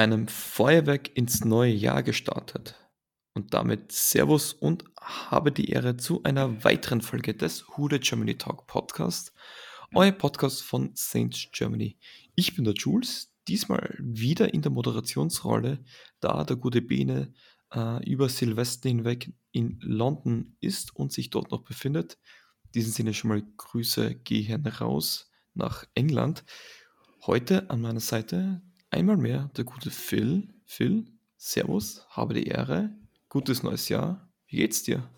einem Feuerwerk ins neue Jahr gestartet. Und damit Servus und habe die Ehre zu einer weiteren Folge des Hude Germany Talk Podcast, euer Podcast von Saints Germany. Ich bin der Jules, diesmal wieder in der Moderationsrolle, da der gute Bene äh, über Silvester hinweg in London ist und sich dort noch befindet. In diesem Sinne schon mal Grüße gehen raus nach England. Heute an meiner Seite einmal mehr der gute Phil. Phil, Servus, habe die Ehre. Gutes neues Jahr. Wie geht's dir?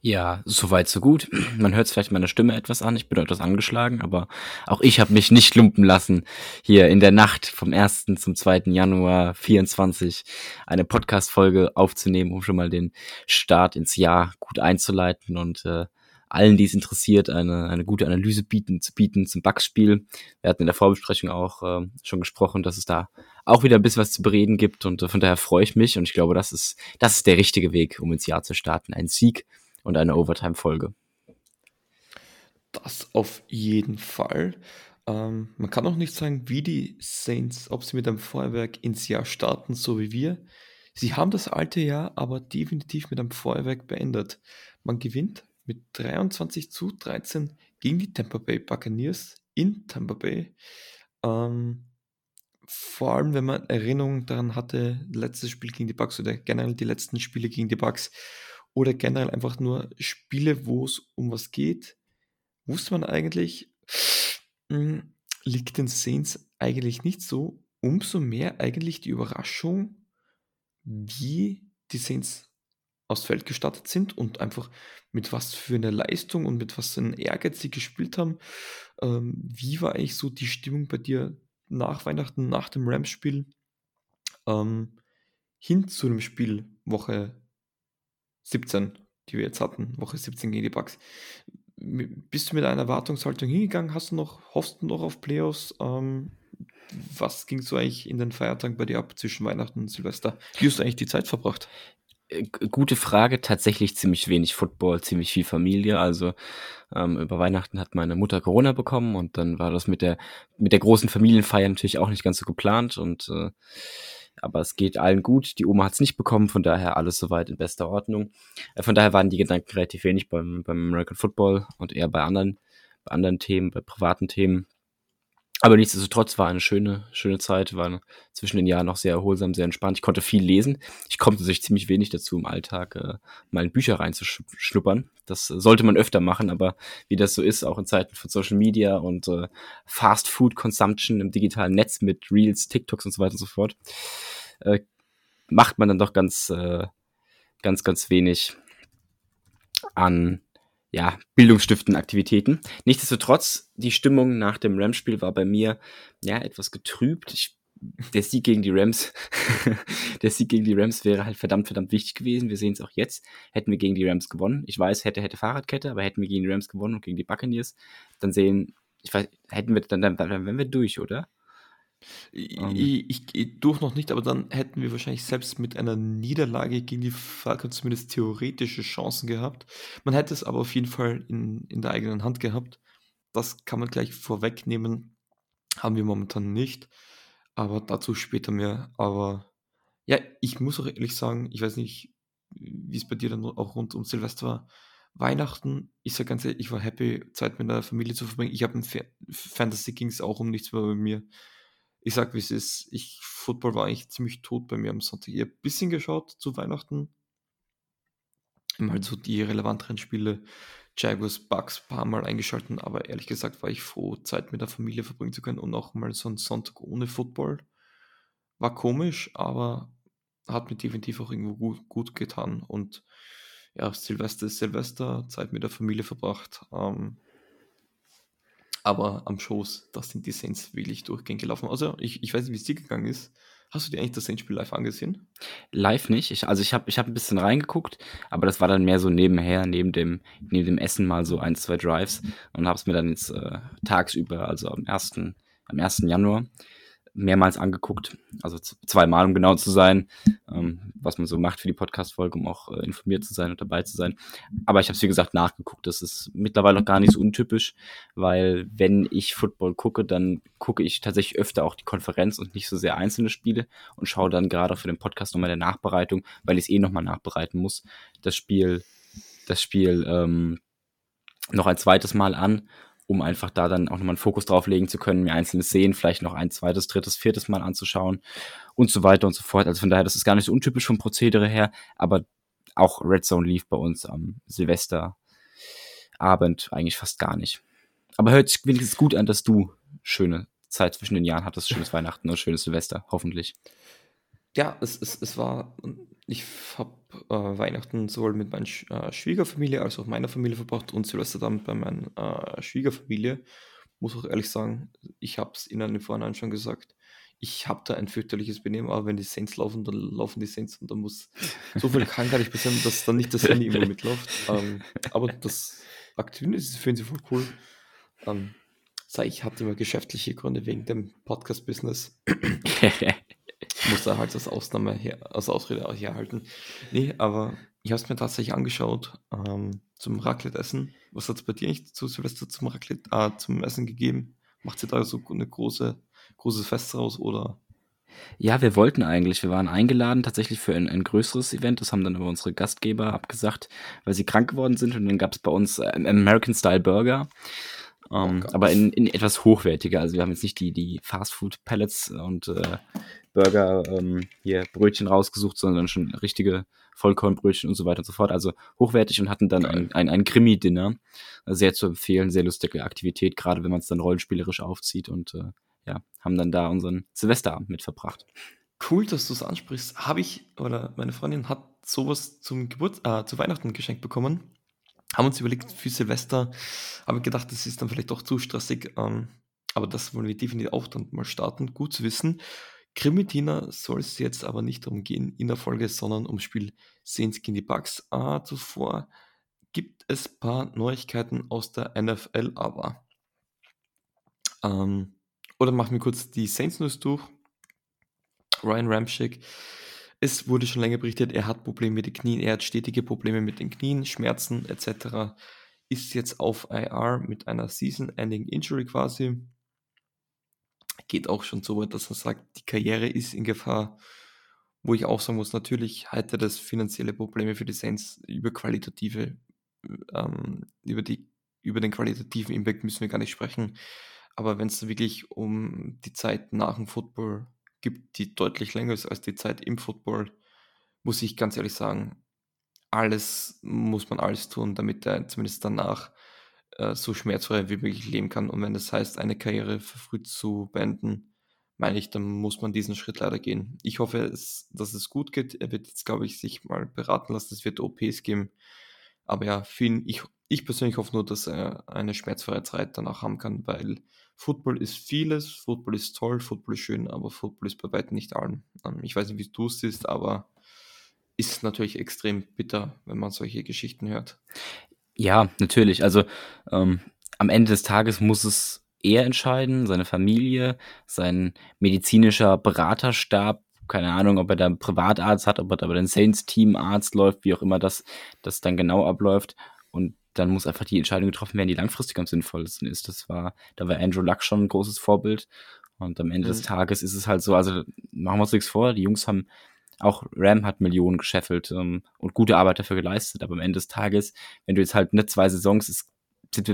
Ja, soweit so gut. Man hört es vielleicht meiner Stimme etwas an. Ich bin etwas angeschlagen, aber auch ich habe mich nicht lumpen lassen, hier in der Nacht vom 1. zum 2. Januar 24 eine Podcast-Folge aufzunehmen, um schon mal den Start ins Jahr gut einzuleiten und äh, allen, die es interessiert, eine, eine gute Analyse bieten, zu bieten zum Bugs-Spiel. Wir hatten in der Vorbesprechung auch äh, schon gesprochen, dass es da auch wieder ein bisschen was zu bereden gibt und äh, von daher freue ich mich und ich glaube, das ist, das ist der richtige Weg, um ins Jahr zu starten. Ein Sieg und eine Overtime-Folge. Das auf jeden Fall. Ähm, man kann auch nicht sagen, wie die Saints, ob sie mit einem Feuerwerk ins Jahr starten, so wie wir. Sie haben das alte Jahr aber definitiv mit einem Feuerwerk beendet. Man gewinnt mit 23 zu 13 gegen die Tampa Bay Buccaneers in Tampa Bay. Ähm, vor allem, wenn man Erinnerungen daran hatte, letztes Spiel gegen die Bucks oder generell die letzten Spiele gegen die Bucks oder generell einfach nur Spiele, wo es um was geht, wusste man eigentlich, mh, hm, liegt den Saints eigentlich nicht so. Umso mehr eigentlich die Überraschung, wie die Saints aufs Feld gestartet sind und einfach mit was für eine Leistung und mit was für einem Ehrgeiz sie gespielt haben. Ähm, wie war eigentlich so die Stimmung bei dir nach Weihnachten, nach dem Rams-Spiel, ähm, hin zu dem Spiel Woche 17, die wir jetzt hatten, Woche 17 gegen die Bucks? Bist du mit einer Erwartungshaltung hingegangen? Hast du noch, hoffst du noch auf Playoffs? Ähm, was ging so eigentlich in den Feiertagen bei dir ab zwischen Weihnachten und Silvester? Wie hast du eigentlich die Zeit verbracht? Äh, gute Frage. Tatsächlich ziemlich wenig Football, ziemlich viel Familie. Also ähm, über Weihnachten hat meine Mutter Corona bekommen und dann war das mit der mit der großen Familienfeier natürlich auch nicht ganz so geplant und äh, aber es geht allen gut. Die Oma hat es nicht bekommen, von daher alles soweit in bester Ordnung. Äh, von daher waren die Gedanken relativ wenig beim, beim American Football und eher bei anderen, bei anderen Themen, bei privaten Themen. Aber nichtsdestotrotz war eine schöne, schöne Zeit, war zwischen den Jahren noch sehr erholsam, sehr entspannt. Ich konnte viel lesen. Ich komme natürlich ziemlich wenig dazu, im Alltag äh, mal in Bücher reinzuschnuppern. Das sollte man öfter machen, aber wie das so ist, auch in Zeiten von Social Media und äh, Fast Food Consumption im digitalen Netz mit Reels, TikToks und so weiter und so fort, äh, macht man dann doch ganz, äh, ganz, ganz wenig an ja, bildungsstiftenden Aktivitäten. Nichtsdestotrotz, die Stimmung nach dem Rams-Spiel war bei mir ja etwas getrübt. Ich, der Sieg gegen die Rams, der Sieg gegen die Rams wäre halt verdammt, verdammt wichtig gewesen. Wir sehen es auch jetzt. Hätten wir gegen die Rams gewonnen. Ich weiß, hätte, hätte Fahrradkette, aber hätten wir gegen die Rams gewonnen und gegen die Buccaneers, dann sehen, ich weiß, hätten wir, dann, dann, dann wären wir durch, oder? Ähm. Ich, ich, durch noch nicht, aber dann hätten wir wahrscheinlich selbst mit einer Niederlage gegen die Falcons zumindest theoretische Chancen gehabt. Man hätte es aber auf jeden Fall in, in der eigenen Hand gehabt. Das kann man gleich vorwegnehmen. Haben wir momentan nicht. Aber dazu später mehr. Aber ja, ich muss auch ehrlich sagen, ich weiß nicht, wie es bei dir dann auch rund um Silvester war. Weihnachten, ich sage ganz ehrlich, ich war happy, Zeit mit der Familie zu verbringen. Ich habe ein Fantasy ging es auch um nichts mehr bei mir ich sag, wie es ist. Ich, Football war eigentlich ziemlich tot bei mir am Sonntag. Ich habe ein bisschen geschaut zu Weihnachten. Mal so die relevanteren Spiele, Jaguars, Bucks, paar Mal eingeschalten, aber ehrlich gesagt war ich froh, Zeit mit der Familie verbringen zu können und auch mal so einen Sonntag ohne Football. War komisch, aber hat mir definitiv auch irgendwo gut, gut getan. Und ja, Silvester ist Silvester, Zeit mit der Familie verbracht. Ähm, aber am Schoß, das sind die Saints wirklich durchgehend gelaufen. Also, ich, ich weiß nicht, wie es dir gegangen ist. Hast du dir eigentlich das Saints-Spiel live angesehen? Live nicht. Ich, also ich habe ich hab ein bisschen reingeguckt, aber das war dann mehr so nebenher, neben dem, neben dem Essen mal so ein, zwei Drives und habe es mir dann jetzt äh, tagsüber, also am 1., am 1. Januar, mehrmals angeguckt. Also zweimal, um genau zu sein. Ähm, was man so macht für die Podcast-Folge, um auch äh, informiert zu sein und dabei zu sein. Aber ich habe es, wie gesagt, nachgeguckt. Das ist mittlerweile auch gar nicht so untypisch, weil wenn ich Football gucke, dann gucke ich tatsächlich öfter auch die Konferenz und nicht so sehr einzelne Spiele und schaue dann gerade für den Podcast nochmal der Nachbereitung, weil ich es eh nochmal nachbereiten muss, das Spiel, das Spiel ähm, noch ein zweites Mal an um einfach da dann auch nochmal einen Fokus drauf legen zu können, mir einzelne Szenen vielleicht noch ein zweites, drittes, viertes Mal anzuschauen und so weiter und so fort. Also von daher, das ist gar nicht so untypisch vom Prozedere her, aber auch Red Zone lief bei uns am Silvesterabend eigentlich fast gar nicht. Aber hört sich wenigstens gut an, dass du schöne Zeit zwischen den Jahren hattest, schönes Weihnachten und schönes Silvester, hoffentlich. Ja, es, es, es war ich habe äh, Weihnachten sowohl mit meiner Sch äh, Schwiegerfamilie als auch meiner Familie verbracht und Silvester dann bei meiner äh, Schwiegerfamilie. Muss auch ehrlich sagen, ich habe es ihnen im Vorhinein schon gesagt. Ich habe da ein fürchterliches Benehmen, aber wenn die Saints laufen, dann laufen die Saints und dann muss so viel kann gar nicht passieren, dass dann nicht das Handy immer mitläuft. Ähm, aber das ist für sie voll cool. Ähm, sei ich hatte immer geschäftliche Gründe wegen dem Podcast-Business. muss da halt als Ausnahme her, als Ausrede herhalten. Nee, aber ich habe es mir tatsächlich angeschaut ähm, zum Raclette-Essen. Was hat es bei dir eigentlich zu Silvester zum Raclette, äh, zum Essen gegeben? Macht ihr da so eine große, großes Fest raus oder? Ja, wir wollten eigentlich. Wir waren eingeladen tatsächlich für ein, ein größeres Event. Das haben dann aber unsere Gastgeber abgesagt, weil sie krank geworden sind. Und dann gab es bei uns äh, American Style Burger. Um, oh aber in, in etwas hochwertiger. Also wir haben jetzt nicht die, die Fast Pellets und äh, Burger ähm, hier Brötchen rausgesucht, sondern schon richtige Vollkornbrötchen und so weiter und so fort. Also hochwertig und hatten dann ein, ein, ein Krimi-Dinner. Sehr zu empfehlen, sehr lustige Aktivität, gerade wenn man es dann rollenspielerisch aufzieht und äh, ja, haben dann da unseren Silvesterabend mit verbracht. Cool, dass du es ansprichst. Habe ich, oder meine Freundin hat sowas zum Geburt, äh, zu Weihnachten geschenkt bekommen. Haben uns überlegt, für Silvester, habe gedacht, das ist dann vielleicht doch zu stressig. Ähm, aber das wollen wir definitiv auch dann mal starten. Gut zu wissen. Krimi-Diener soll es jetzt aber nicht darum gehen in der Folge, sondern ums Spiel Saints gegen die Bucks. Ah, zuvor gibt es ein paar Neuigkeiten aus der NFL aber. Ähm, oder machen wir kurz die Saints News durch. Ryan Ramchick. Es wurde schon länger berichtet, er hat Probleme mit den Knien, er hat stetige Probleme mit den Knien, Schmerzen etc. Ist jetzt auf IR mit einer Season-Ending Injury quasi geht auch schon so weit, dass er sagt, die Karriere ist in Gefahr. Wo ich auch sagen muss, natürlich hätte das finanzielle Probleme für die Saints über qualitative, ähm, über, die, über den qualitativen Impact müssen wir gar nicht sprechen. Aber wenn es wirklich um die Zeit nach dem Football gibt, die deutlich länger ist als die Zeit im Football, muss ich ganz ehrlich sagen, alles muss man alles tun, damit er zumindest danach äh, so schmerzfrei wie möglich leben kann. Und wenn das heißt, eine Karriere verfrüht zu beenden, meine ich, dann muss man diesen Schritt leider gehen. Ich hoffe, es, dass es gut geht. Er wird jetzt, glaube ich, sich mal beraten lassen. Es wird OPs geben. Aber ja, für ihn, ich, ich persönlich hoffe nur, dass er eine schmerzfreie Zeit danach haben kann, weil Football ist vieles, Football ist toll, Football ist schön, aber Football ist bei weitem nicht allem. Ähm, ich weiß nicht, wie du es siehst, aber ist natürlich extrem bitter, wenn man solche Geschichten hört. Ja, natürlich. Also ähm, am Ende des Tages muss es er entscheiden, seine Familie, sein medizinischer Beraterstab, keine Ahnung, ob er da einen Privatarzt hat, ob er da bei den Saints-Team Arzt läuft, wie auch immer das, das dann genau abläuft. Und dann muss einfach die Entscheidung getroffen werden, die langfristig am sinnvollsten ist. Das war, da war Andrew Luck schon ein großes Vorbild. Und am Ende mhm. des Tages ist es halt so, also machen wir uns nichts vor, die Jungs haben auch Ram hat Millionen gescheffelt ähm, und gute Arbeit dafür geleistet. Aber am Ende des Tages, wenn du jetzt halt nicht zwei Saisons, ist,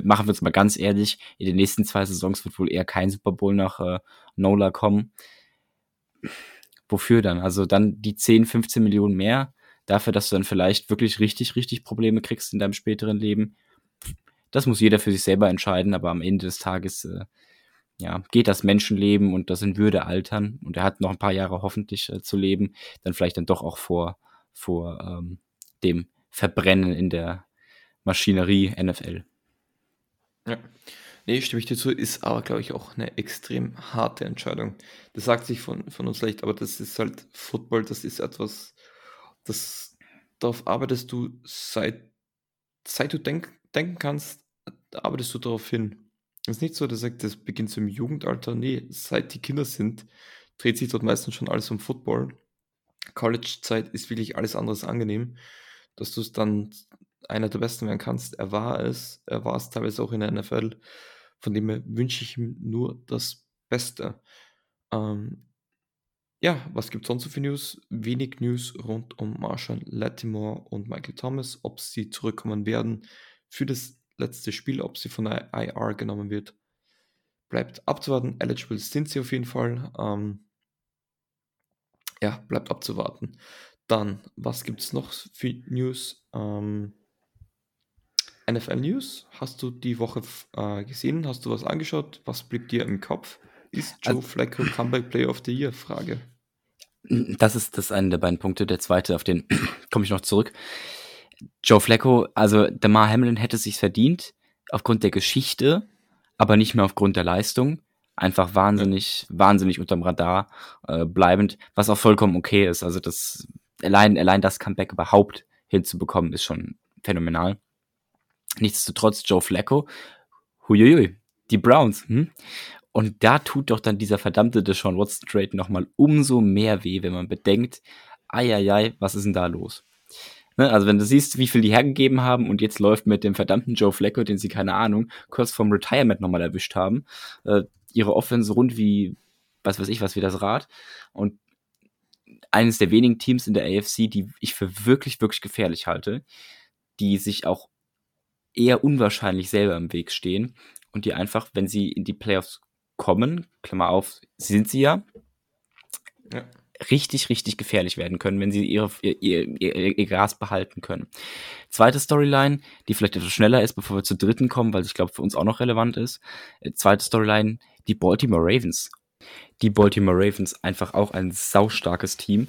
machen wir uns mal ganz ehrlich, in den nächsten zwei Saisons wird wohl eher kein Super Bowl nach äh, Nola kommen. Wofür dann? Also dann die 10, 15 Millionen mehr dafür, dass du dann vielleicht wirklich richtig, richtig Probleme kriegst in deinem späteren Leben. Das muss jeder für sich selber entscheiden, aber am Ende des Tages äh, ja, geht das Menschenleben und das in Würde altern und er hat noch ein paar Jahre hoffentlich äh, zu leben, dann vielleicht dann doch auch vor, vor ähm, dem Verbrennen in der Maschinerie NFL. Ja, nee, stimme ich dir zu, ist aber, glaube ich, auch eine extrem harte Entscheidung. Das sagt sich von, von uns leicht, aber das ist halt Football, das ist etwas, das darauf arbeitest du seit, seit du denk, denken kannst, arbeitest du darauf hin. Es ist nicht so, dass er sagt, das beginnt so im Jugendalter. Nee, seit die Kinder sind, dreht sich dort meistens schon alles um Football. College-Zeit ist wirklich alles anderes angenehm, dass du es dann einer der Besten werden kannst. Er war es, er war es teilweise auch in der NFL. Von dem her wünsche ich ihm nur das Beste. Ähm, ja, was gibt es sonst so für News? Wenig News rund um Marshall Latimore und Michael Thomas, ob sie zurückkommen werden für das letzte Spiel, ob sie von der IR genommen wird. Bleibt abzuwarten. Eligible sind sie auf jeden Fall. Ähm, ja, bleibt abzuwarten. Dann, was gibt es noch für News? Ähm, NFL News, hast du die Woche äh, gesehen? Hast du was angeschaut? Was blieb dir im Kopf? Ist Joe also, Flacco Comeback Player of the Year? Frage. Das ist das eine der beiden Punkte. Der zweite, auf den komme ich noch zurück. Joe Flacco, also Damar Hamlin hätte es sich verdient, aufgrund der Geschichte, aber nicht mehr aufgrund der Leistung. Einfach wahnsinnig, ja. wahnsinnig unterm Radar äh, bleibend, was auch vollkommen okay ist. Also das allein, allein das Comeback überhaupt hinzubekommen, ist schon phänomenal. Nichtsdestotrotz Joe Flacco, huiuiui, die Browns, hm? Und da tut doch dann dieser verdammte Deshaun Watson Trade nochmal umso mehr weh, wenn man bedenkt, eieiei, was ist denn da los? Ne, also wenn du siehst, wie viel die hergegeben haben und jetzt läuft mit dem verdammten Joe Flacco, den sie, keine Ahnung, kurz vorm Retirement nochmal erwischt haben, äh, ihre Offense rund wie, was weiß ich, was wie das Rad. Und eines der wenigen Teams in der AFC, die ich für wirklich, wirklich gefährlich halte, die sich auch eher unwahrscheinlich selber im Weg stehen und die einfach, wenn sie in die Playoffs kommen, Klammer auf, sind sie ja, ja. Richtig, richtig gefährlich werden können, wenn sie ihre, ihr, ihr, ihr Gas behalten können. Zweite Storyline, die vielleicht etwas schneller ist, bevor wir zur dritten kommen, weil ich glaube, für uns auch noch relevant ist. Äh, zweite Storyline, die Baltimore Ravens. Die Baltimore Ravens einfach auch ein saustarkes Team.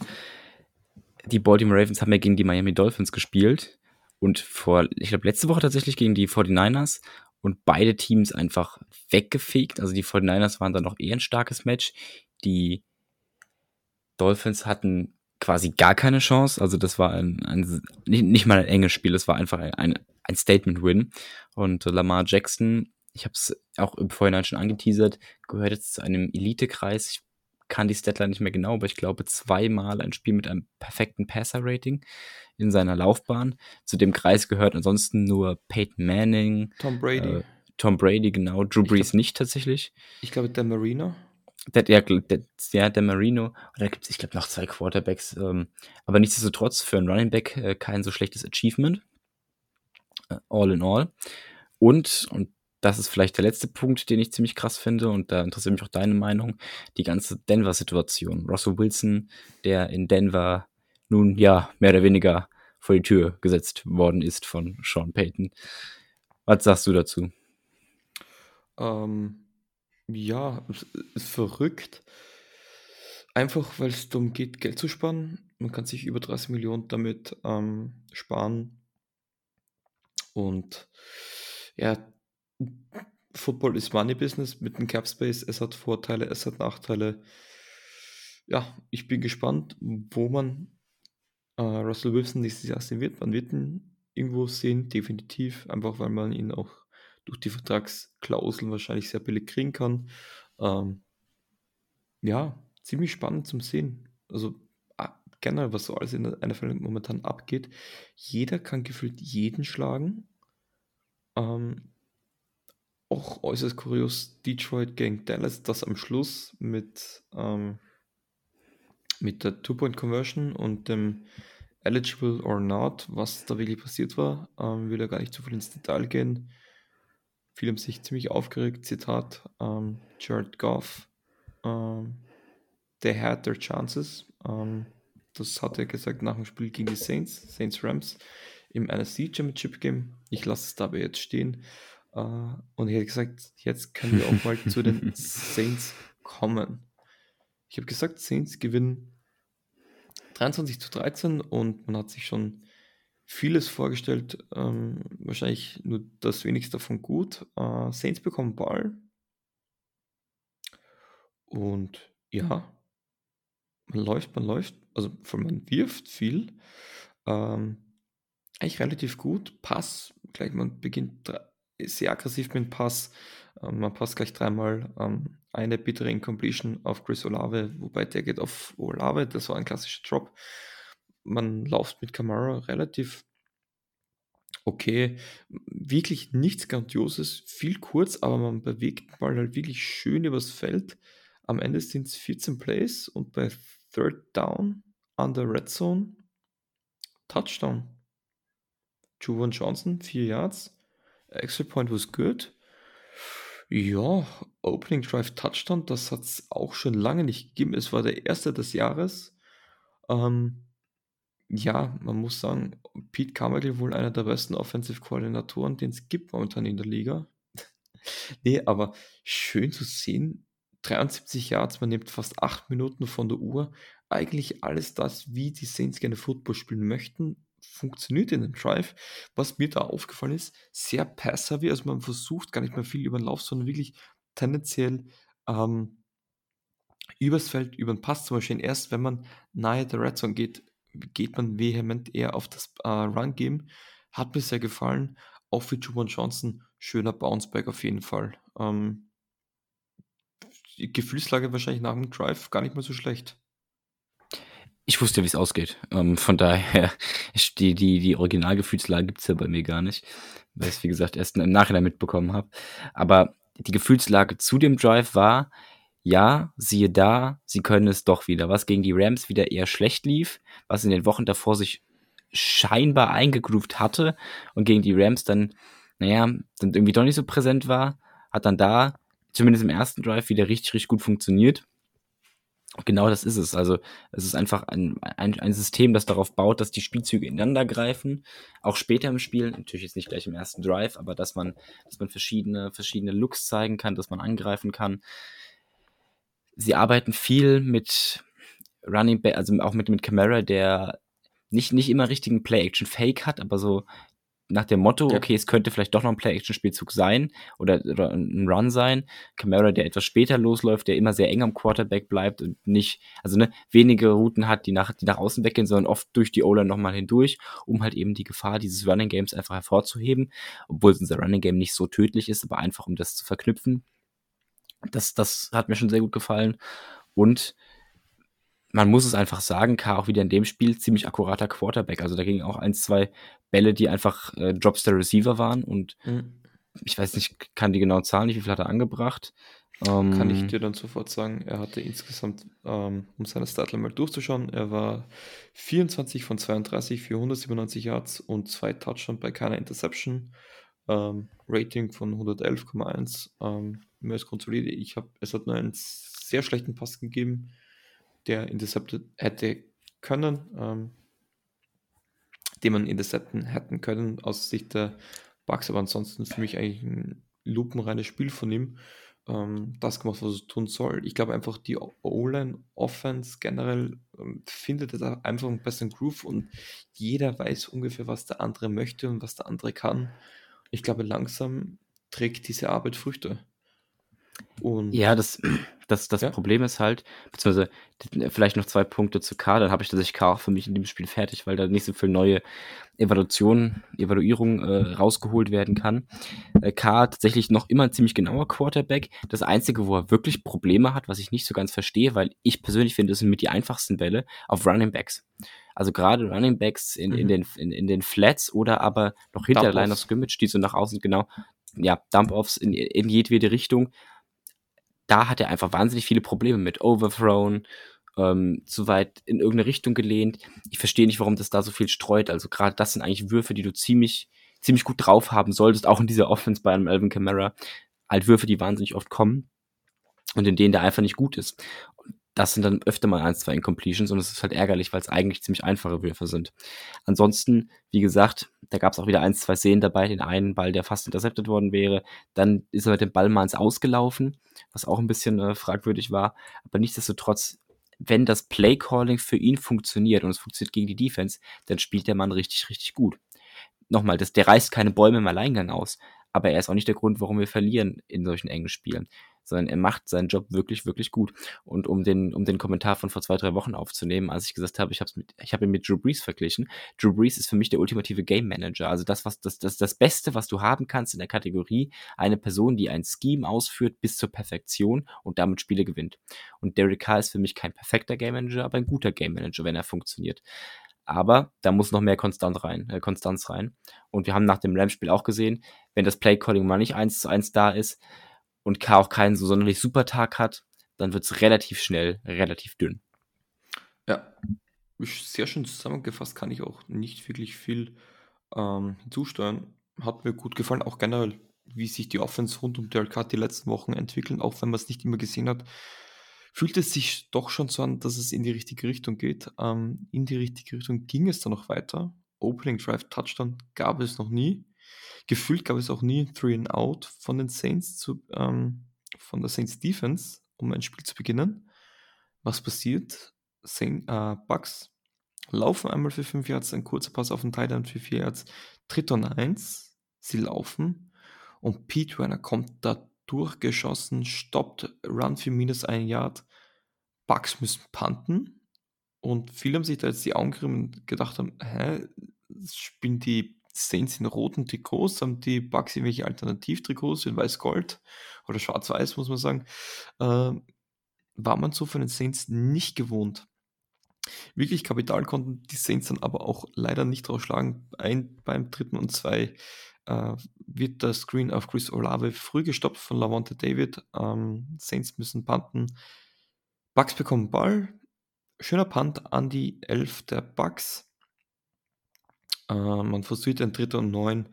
Die Baltimore Ravens haben ja gegen die Miami Dolphins gespielt und vor, ich glaube, letzte Woche tatsächlich gegen die 49ers und beide Teams einfach weggefegt. Also die 49ers waren dann noch eher ein starkes Match. Die Dolphins hatten quasi gar keine Chance. Also das war ein, ein nicht, mal ein enges Spiel, es war einfach ein, ein Statement-Win. Und Lamar Jackson, ich habe es auch im Vorhinein schon angeteasert, gehört jetzt zu einem Elite-Kreis. Ich kann die Statline nicht mehr genau, aber ich glaube zweimal ein Spiel mit einem perfekten Passer-Rating in seiner Laufbahn. Zu dem Kreis gehört ansonsten nur Peyton Manning. Tom Brady. Äh, Tom Brady, genau. Drew Brees glaub, nicht tatsächlich. Ich glaube, der Marino. Der, der, ja, der Marino. Da gibt es, ich glaube, noch zwei Quarterbacks. Ähm, aber nichtsdestotrotz für einen Running Back äh, kein so schlechtes Achievement. Äh, all in all. Und, und das ist vielleicht der letzte Punkt, den ich ziemlich krass finde und da interessiert mich auch deine Meinung, die ganze Denver-Situation. Russell Wilson, der in Denver nun ja mehr oder weniger vor die Tür gesetzt worden ist von Sean Payton. Was sagst du dazu? Ähm, ja, es ist verrückt. Einfach, weil es darum geht, Geld zu sparen. Man kann sich über 30 Millionen damit ähm, sparen. Und ja, Football ist Money Business mit dem Cap Space. Es hat Vorteile, es hat Nachteile. Ja, ich bin gespannt, wo man äh, Russell Wilson nächstes Jahr sehen wird. Man wird ihn irgendwo sehen, definitiv. Einfach weil man ihn auch durch die Vertragsklauseln wahrscheinlich sehr billig kriegen kann. Ähm, ja, ziemlich spannend zum Sehen. Also generell, was so alles in der NFL momentan abgeht. Jeder kann gefühlt jeden schlagen. Ähm, auch äußerst kurios, Detroit gegen Dallas, das am Schluss mit, ähm, mit der Two-Point-Conversion und dem Eligible or Not, was da wirklich passiert war, ähm, will ja gar nicht zu viel ins Detail gehen. Viele haben sich ziemlich aufgeregt, Zitat, ähm, Jared Goff, ähm, they had their chances. Ähm, das hat er gesagt nach dem Spiel gegen die Saints, Saints Rams im NFC Championship Game. Ich lasse es dabei jetzt stehen. Uh, und ich hätte gesagt, jetzt können wir auch mal zu den Saints kommen. Ich habe gesagt, Saints gewinnen 23 zu 13 und man hat sich schon vieles vorgestellt. Ähm, wahrscheinlich nur das wenigste davon gut. Uh, Saints bekommen Ball. Und ja, man läuft, man läuft, also man wirft viel. Ähm, eigentlich relativ gut. Pass, gleich man beginnt sehr aggressiv mit Pass. Ähm, man passt gleich dreimal ähm, eine bittere Incompletion auf Chris Olave, wobei der geht auf Olave, das war ein klassischer Drop. Man läuft mit Kamara relativ okay, wirklich nichts Grandioses, viel kurz, aber man bewegt den Ball halt wirklich schön übers Feld. Am Ende sind es 14 Plays und bei Third Down an der Red Zone Touchdown. Juwan Johnson, 4 Yards. Extra Point was good. Ja, Opening Drive Touchdown, das hat es auch schon lange nicht gegeben. Es war der erste des Jahres. Ähm, ja, man muss sagen, Pete Carmichael wohl einer der besten Offensive-Koordinatoren, den es gibt momentan in der Liga. nee, aber schön zu sehen. 73 Yards, man nimmt fast 8 Minuten von der Uhr. Eigentlich alles das, wie die Saints gerne Football spielen möchten, funktioniert in den Drive. Was mir da aufgefallen ist, sehr passive, also man versucht gar nicht mehr viel über den Lauf, sondern wirklich tendenziell ähm, übers Feld, über den Pass zu marschieren. Erst wenn man nahe der Red Zone geht, geht man vehement eher auf das äh, Run-Game. Hat mir sehr gefallen. Auch für Juwan Johnson, schöner Bounceback auf jeden Fall. Ähm, Gefühlslage wahrscheinlich nach dem Drive gar nicht mehr so schlecht. Ich wusste ja, wie es ausgeht. Ähm, von daher, die, die, die Originalgefühlslage gibt's ja bei mir gar nicht, weil ich es, wie gesagt, erst im Nachhinein mitbekommen habe. Aber die Gefühlslage zu dem Drive war, ja, siehe da, sie können es doch wieder. Was gegen die Rams wieder eher schlecht lief, was in den Wochen davor sich scheinbar eingegroovt hatte und gegen die Rams dann, naja, dann irgendwie doch nicht so präsent war, hat dann da, zumindest im ersten Drive, wieder richtig, richtig gut funktioniert. Genau das ist es. Also es ist einfach ein, ein, ein System, das darauf baut, dass die Spielzüge ineinander greifen. Auch später im Spiel, natürlich jetzt nicht gleich im ersten Drive, aber dass man, dass man verschiedene, verschiedene Looks zeigen kann, dass man angreifen kann. Sie arbeiten viel mit Running Back, also auch mit, mit Camara, der nicht, nicht immer richtigen Play-Action-Fake hat, aber so nach dem Motto, okay, es könnte vielleicht doch noch ein Play-Action-Spielzug sein oder, oder ein Run sein. Camara, der etwas später losläuft, der immer sehr eng am Quarterback bleibt und nicht, also ne, wenige Routen hat, die nach, die nach außen weggehen, sondern oft durch die O-Line nochmal hindurch, um halt eben die Gefahr dieses Running Games einfach hervorzuheben, obwohl unser Running Game nicht so tödlich ist, aber einfach um das zu verknüpfen. Das, das hat mir schon sehr gut gefallen und man muss es einfach sagen, K auch wieder in dem Spiel ziemlich akkurater Quarterback. Also da gingen auch ein, zwei Bälle, die einfach äh, Drops der Receiver waren und mhm. ich weiß nicht, kann die genauen Zahlen nicht, wie viel hat er angebracht? Ähm, kann ich dir dann sofort sagen, er hatte insgesamt, ähm, um seine Startline mal durchzuschauen, er war 24 von 32 für 197 Yards und zwei Touchdowns bei keiner Interception. Ähm, Rating von 111,1. Ähm, mehr als grundsolide. Ich habe, es hat nur einen sehr schlechten Pass gegeben der intercepted hätte können, ähm, den man intercepten hätten können aus Sicht der Bugs, aber ansonsten für mich eigentlich ein lupenreines Spiel von ihm. Ähm, das gemacht, was es tun soll. Ich glaube einfach, die O-Line Offense generell ähm, findet jetzt einfach einen besseren Groove und jeder weiß ungefähr, was der andere möchte und was der andere kann. Ich glaube, langsam trägt diese Arbeit Früchte. Und ja, das, das, das ja. Problem ist halt, beziehungsweise vielleicht noch zwei Punkte zu K, dann habe ich tatsächlich K auch für mich in dem Spiel fertig, weil da nicht so viel neue Evaluation, Evaluierung äh, rausgeholt werden kann. Äh, K tatsächlich noch immer ein ziemlich genauer Quarterback. Das Einzige, wo er wirklich Probleme hat, was ich nicht so ganz verstehe, weil ich persönlich finde, das sind mit die einfachsten Bälle auf Running Backs. Also gerade Running Backs in, mhm. in, den, in, in den Flats oder aber noch hinter der Line of Scrimmage, die so nach außen genau, ja, Dump-Offs in, in jedwede Richtung da hat er einfach wahnsinnig viele Probleme mit Overthrown, ähm, zu weit in irgendeine Richtung gelehnt. Ich verstehe nicht, warum das da so viel streut. Also gerade das sind eigentlich Würfe, die du ziemlich, ziemlich gut drauf haben solltest, auch in dieser Offense bei einem Alvin Kamara. Halt Würfe, die wahnsinnig oft kommen und in denen der einfach nicht gut ist das sind dann öfter mal ein, zwei Incompletions und es ist halt ärgerlich, weil es eigentlich ziemlich einfache Würfe sind. Ansonsten, wie gesagt, da gab es auch wieder ein, zwei Szenen dabei, den einen Ball, der fast intercepted worden wäre, dann ist er mit dem Ball mal ins Ausgelaufen, was auch ein bisschen äh, fragwürdig war, aber nichtsdestotrotz, wenn das Play-Calling für ihn funktioniert und es funktioniert gegen die Defense, dann spielt der Mann richtig, richtig gut. Nochmal, das, der reißt keine Bäume im Alleingang aus, aber er ist auch nicht der Grund, warum wir verlieren in solchen engen Spielen sondern er macht seinen Job wirklich, wirklich gut. Und um den, um den Kommentar von vor zwei, drei Wochen aufzunehmen, als ich gesagt habe, ich habe hab ihn mit Drew Brees verglichen. Drew Brees ist für mich der ultimative Game Manager. Also das, was, das, das, das Beste, was du haben kannst in der Kategorie, eine Person, die ein Scheme ausführt bis zur Perfektion und damit Spiele gewinnt. Und Derek Carr ist für mich kein perfekter Game Manager, aber ein guter Game Manager, wenn er funktioniert. Aber da muss noch mehr Konstanz rein, äh, Konstanz rein. Und wir haben nach dem Rams-Spiel auch gesehen, wenn das Play-Calling mal nicht eins zu eins da ist und K auch keinen so sonderlich super Tag hat, dann wird es relativ schnell, relativ dünn. Ja, sehr schön zusammengefasst, kann ich auch nicht wirklich viel ähm, hinzusteuern. Hat mir gut gefallen, auch generell, wie sich die Offense rund um Derek Carr die letzten Wochen entwickeln, auch wenn man es nicht immer gesehen hat fühlt es sich doch schon so an, dass es in die richtige Richtung geht. Ähm, in die richtige Richtung ging es dann noch weiter. Opening Drive Touchdown gab es noch nie. Gefühlt gab es auch nie ein Three and Out von den Saints zu, ähm, von der Saints Defense, um ein Spiel zu beginnen. Was passiert? Saint, äh, Bucks laufen einmal für 5 Yards, ein kurzer Pass auf den Titan für 4 Yards, Tritt und 1. Sie laufen und Pete Werner kommt da durchgeschossen, stoppt, Run für minus ein Yard. Bugs müssen punten. Und viele haben sich da jetzt die Augen gerieben und gedacht haben, hä, spielen die Saints in roten Trikots, haben die Bugs irgendwelche Alternativtrikots in weiß-gold oder schwarz-weiß, muss man sagen. Äh, war man so von den Saints nicht gewohnt. Wirklich Kapital konnten die Saints dann aber auch leider nicht rausschlagen. Ein beim dritten und zwei äh, wird der Screen auf Chris Olave früh gestoppt von Lavonte David. Ähm, Saints müssen punten. Bucks bekommen Ball. Schöner Punt an die 11 der Bucks. Äh, man versucht ein dritter und neun.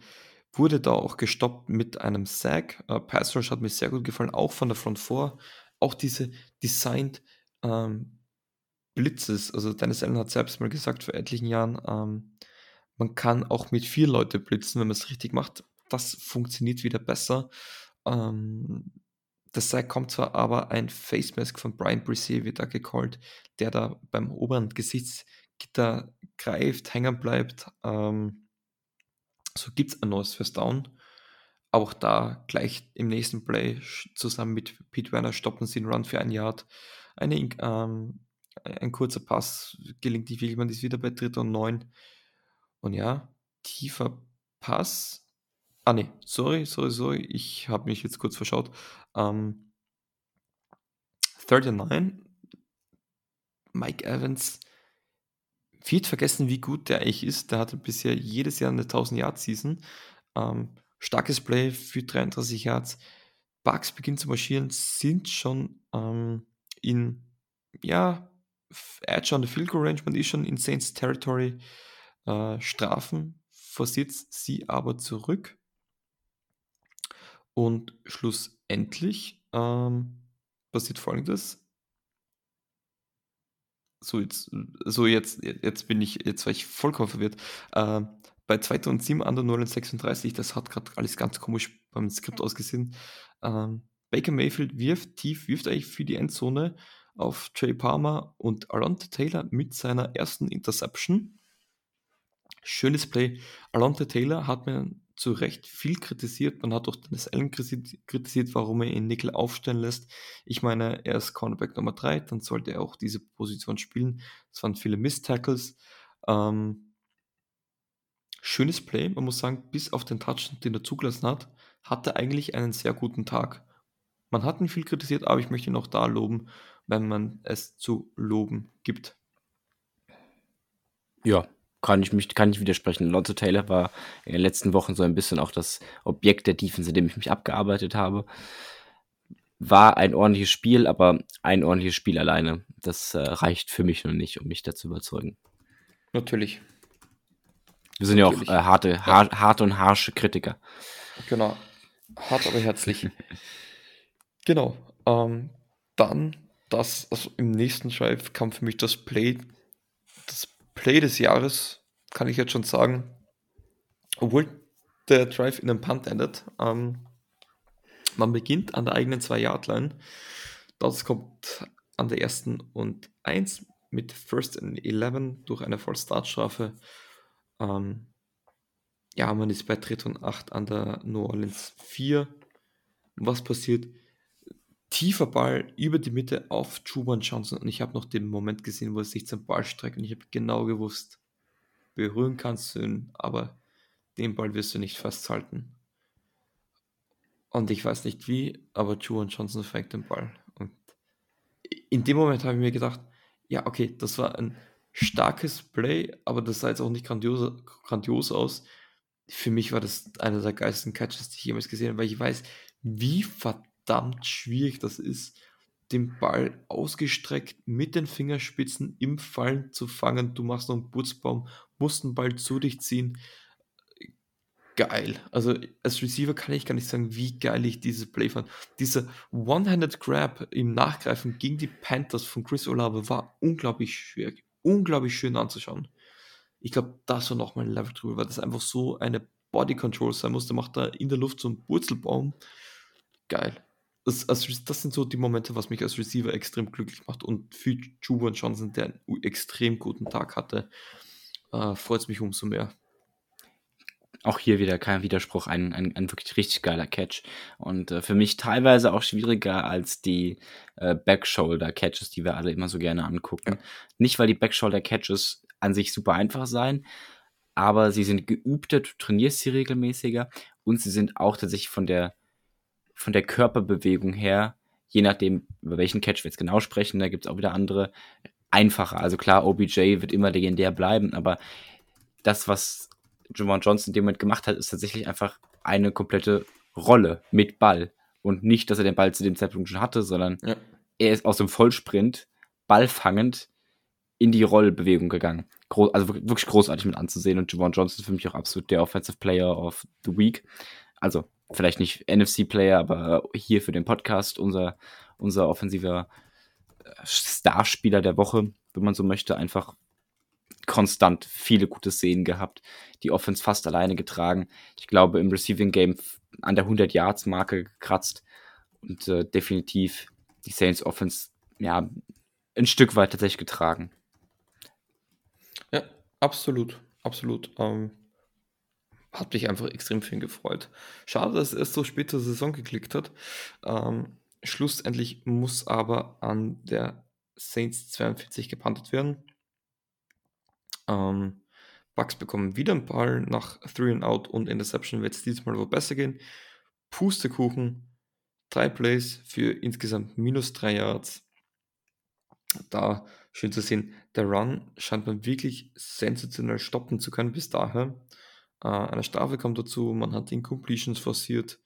Wurde da auch gestoppt mit einem Sack. Äh, Pass Rush hat mir sehr gut gefallen, auch von der Front 4. Auch diese Designed ähm, Blitzes. Also Dennis Allen hat selbst mal gesagt vor etlichen Jahren, ähm, man kann auch mit vier Leute blitzen, wenn man es richtig macht. Das funktioniert wieder besser. Ähm, das sei kommt zwar aber ein Face Mask von Brian Brisset wird da gecallt, der da beim oberen Gesichtsgitter greift, hängen bleibt. Ähm, so gibt es ein neues First Down. Auch da gleich im nächsten Play zusammen mit Pete Werner stoppen sie den Run für ein Yard. Eine, ähm, ein kurzer Pass gelingt wirklich, man ist wieder bei dritter und neun. Und ja, tiefer Pass. Ah ne, sorry, sorry, sorry, ich habe mich jetzt kurz verschaut. Ähm, 39, Mike Evans, viel vergessen, wie gut der eigentlich ist. Der hatte bisher jedes Jahr eine 1000-Yard-Season. Ähm, starkes Play für 33 Yards. Bugs beginnen zu marschieren, sind schon ähm, in, ja, Edge on the Field Goal Range, man ist schon in Saints Territory. Äh, Strafen forciert sie aber zurück. Und schlussendlich ähm, passiert folgendes. So, jetzt, so jetzt, jetzt bin ich, jetzt war ich vollkommen verwirrt. Äh, bei 2007 an der 936, das hat gerade alles ganz komisch beim Skript ausgesehen. Ähm, Baker Mayfield wirft tief, wirft eigentlich für die Endzone auf Trey Palmer und Alonte Taylor mit seiner ersten Interception. Schönes Play. Alonte Taylor hat man zu Recht viel kritisiert. Man hat auch Dennis Allen kritisiert, warum er ihn Nickel aufstellen lässt. Ich meine, er ist Cornerback Nummer 3, dann sollte er auch diese Position spielen. Es waren viele Miss-Tackles. Ähm, schönes Play, man muss sagen, bis auf den Touch, den er zugelassen hat, hat er eigentlich einen sehr guten Tag. Man hat ihn viel kritisiert, aber ich möchte ihn auch da loben, wenn man es zu loben gibt. Ja, kann ich mich kann ich widersprechen. Lonzo Taylor war in den letzten Wochen so ein bisschen auch das Objekt der Defense, in dem ich mich abgearbeitet habe. War ein ordentliches Spiel, aber ein ordentliches Spiel alleine, das äh, reicht für mich noch nicht, um mich dazu überzeugen. Natürlich. Wir sind Natürlich. ja auch äh, harte, har harte und harsche Kritiker. Genau. Hart, aber herzlich. genau. Ähm, dann das, also im nächsten Drive kam für mich das Play, das Play des Jahres, kann ich jetzt schon sagen. Obwohl der Drive in einem Punt endet. Ähm, man beginnt an der eigenen 2-Yard-Line. Das kommt an der ersten und 1 mit First and 11 durch eine Vollstartstrafe. Ähm, ja, man ist bei Dritt und 8 an der New Orleans 4. Was passiert? Tiefer Ball über die Mitte auf Juwan Johnson und ich habe noch den Moment gesehen, wo er sich zum Ball streckt und ich habe genau gewusst, berühren kannst du ihn, aber den Ball wirst du nicht festhalten. Und ich weiß nicht wie, aber Juwan Johnson fängt den Ball. Und in dem Moment habe ich mir gedacht, ja, okay, das war ein starkes Play, aber das sah jetzt auch nicht grandios, grandios aus. Für mich war das einer der geilsten Catches, die ich jemals gesehen habe, weil ich weiß, wie verdammt schwierig das ist, den Ball ausgestreckt mit den Fingerspitzen im Fallen zu fangen. Du machst noch einen Putzbaum, musst den Ball zu dich ziehen. Geil. Also als Receiver kann ich gar nicht sagen, wie geil ich dieses Play fand. Dieser One-Handed Grab im Nachgreifen gegen die Panthers von Chris Olave war unglaublich schwer, unglaublich schön anzuschauen. Ich glaube, das war nochmal ein Level drüber, weil das einfach so eine Body Control sein musste. Macht da in der Luft so einen Wurzelbaum. Geil. Das, also, das sind so die Momente, was mich als Receiver extrem glücklich macht. Und für Juwan Johnson, der einen extrem guten Tag hatte, äh, freut es mich umso mehr auch hier wieder kein Widerspruch, ein, ein, ein wirklich richtig geiler Catch. Und äh, für mich teilweise auch schwieriger als die äh, Backshoulder-Catches, die wir alle immer so gerne angucken. Nicht, weil die Backshoulder-Catches an sich super einfach seien, aber sie sind geübter, du trainierst sie regelmäßiger und sie sind auch tatsächlich von der, von der Körperbewegung her, je nachdem, über welchen Catch wir jetzt genau sprechen, da gibt es auch wieder andere, einfacher. Also klar, OBJ wird immer legendär bleiben, aber das, was Javon Johnson in dem Moment gemacht hat, ist tatsächlich einfach eine komplette Rolle mit Ball. Und nicht, dass er den Ball zu dem Zeitpunkt schon hatte, sondern ja. er ist aus dem Vollsprint, ballfangend, in die Rollbewegung gegangen. Groß, also wirklich großartig mit anzusehen. Und Javon Johnson ist für mich auch absolut der Offensive Player of the Week. Also vielleicht nicht NFC-Player, aber hier für den Podcast unser, unser offensiver äh, Starspieler der Woche, wenn man so möchte, einfach konstant viele gute Szenen gehabt, die Offense fast alleine getragen. Ich glaube, im Receiving Game an der 100 Yards Marke gekratzt und äh, definitiv die Saints Offense ja ein Stück weit tatsächlich getragen. Ja, absolut, absolut. Ähm, hat mich einfach extrem viel gefreut. Schade, dass es erst so spät zur Saison geklickt hat. Ähm, schlussendlich muss aber an der Saints 42 gepantet werden. Ähm, Bucks bekommen wieder einen Ball nach Three and Out und Interception wird es diesmal wohl besser gehen. Pustekuchen, drei Plays für insgesamt minus drei Yards. Da schön zu sehen, der Run scheint man wirklich sensationell stoppen zu können bis daher. Äh, eine Strafe kommt dazu, man hat Incompletions forciert.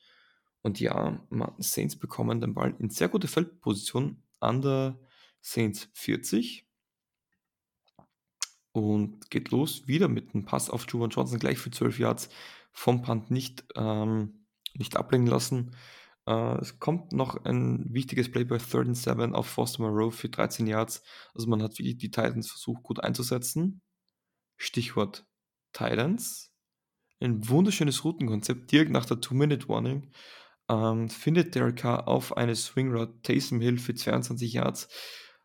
Und ja, Saints bekommen den Ball in sehr gute Feldposition an der Saints 40 und geht los, wieder mit einem Pass auf Juwan Johnson, gleich für 12 Yards vom Punt nicht, ähm, nicht ablenken lassen. Äh, es kommt noch ein wichtiges Play bei Third and 7 auf Foster Moreau für 13 Yards. Also man hat wirklich die Titans versucht gut einzusetzen. Stichwort Titans. Ein wunderschönes Routenkonzept, direkt nach der Two-Minute-Warning. Ähm, findet Derek Carr auf eine Swing Route Taysom Hill für 22 Yards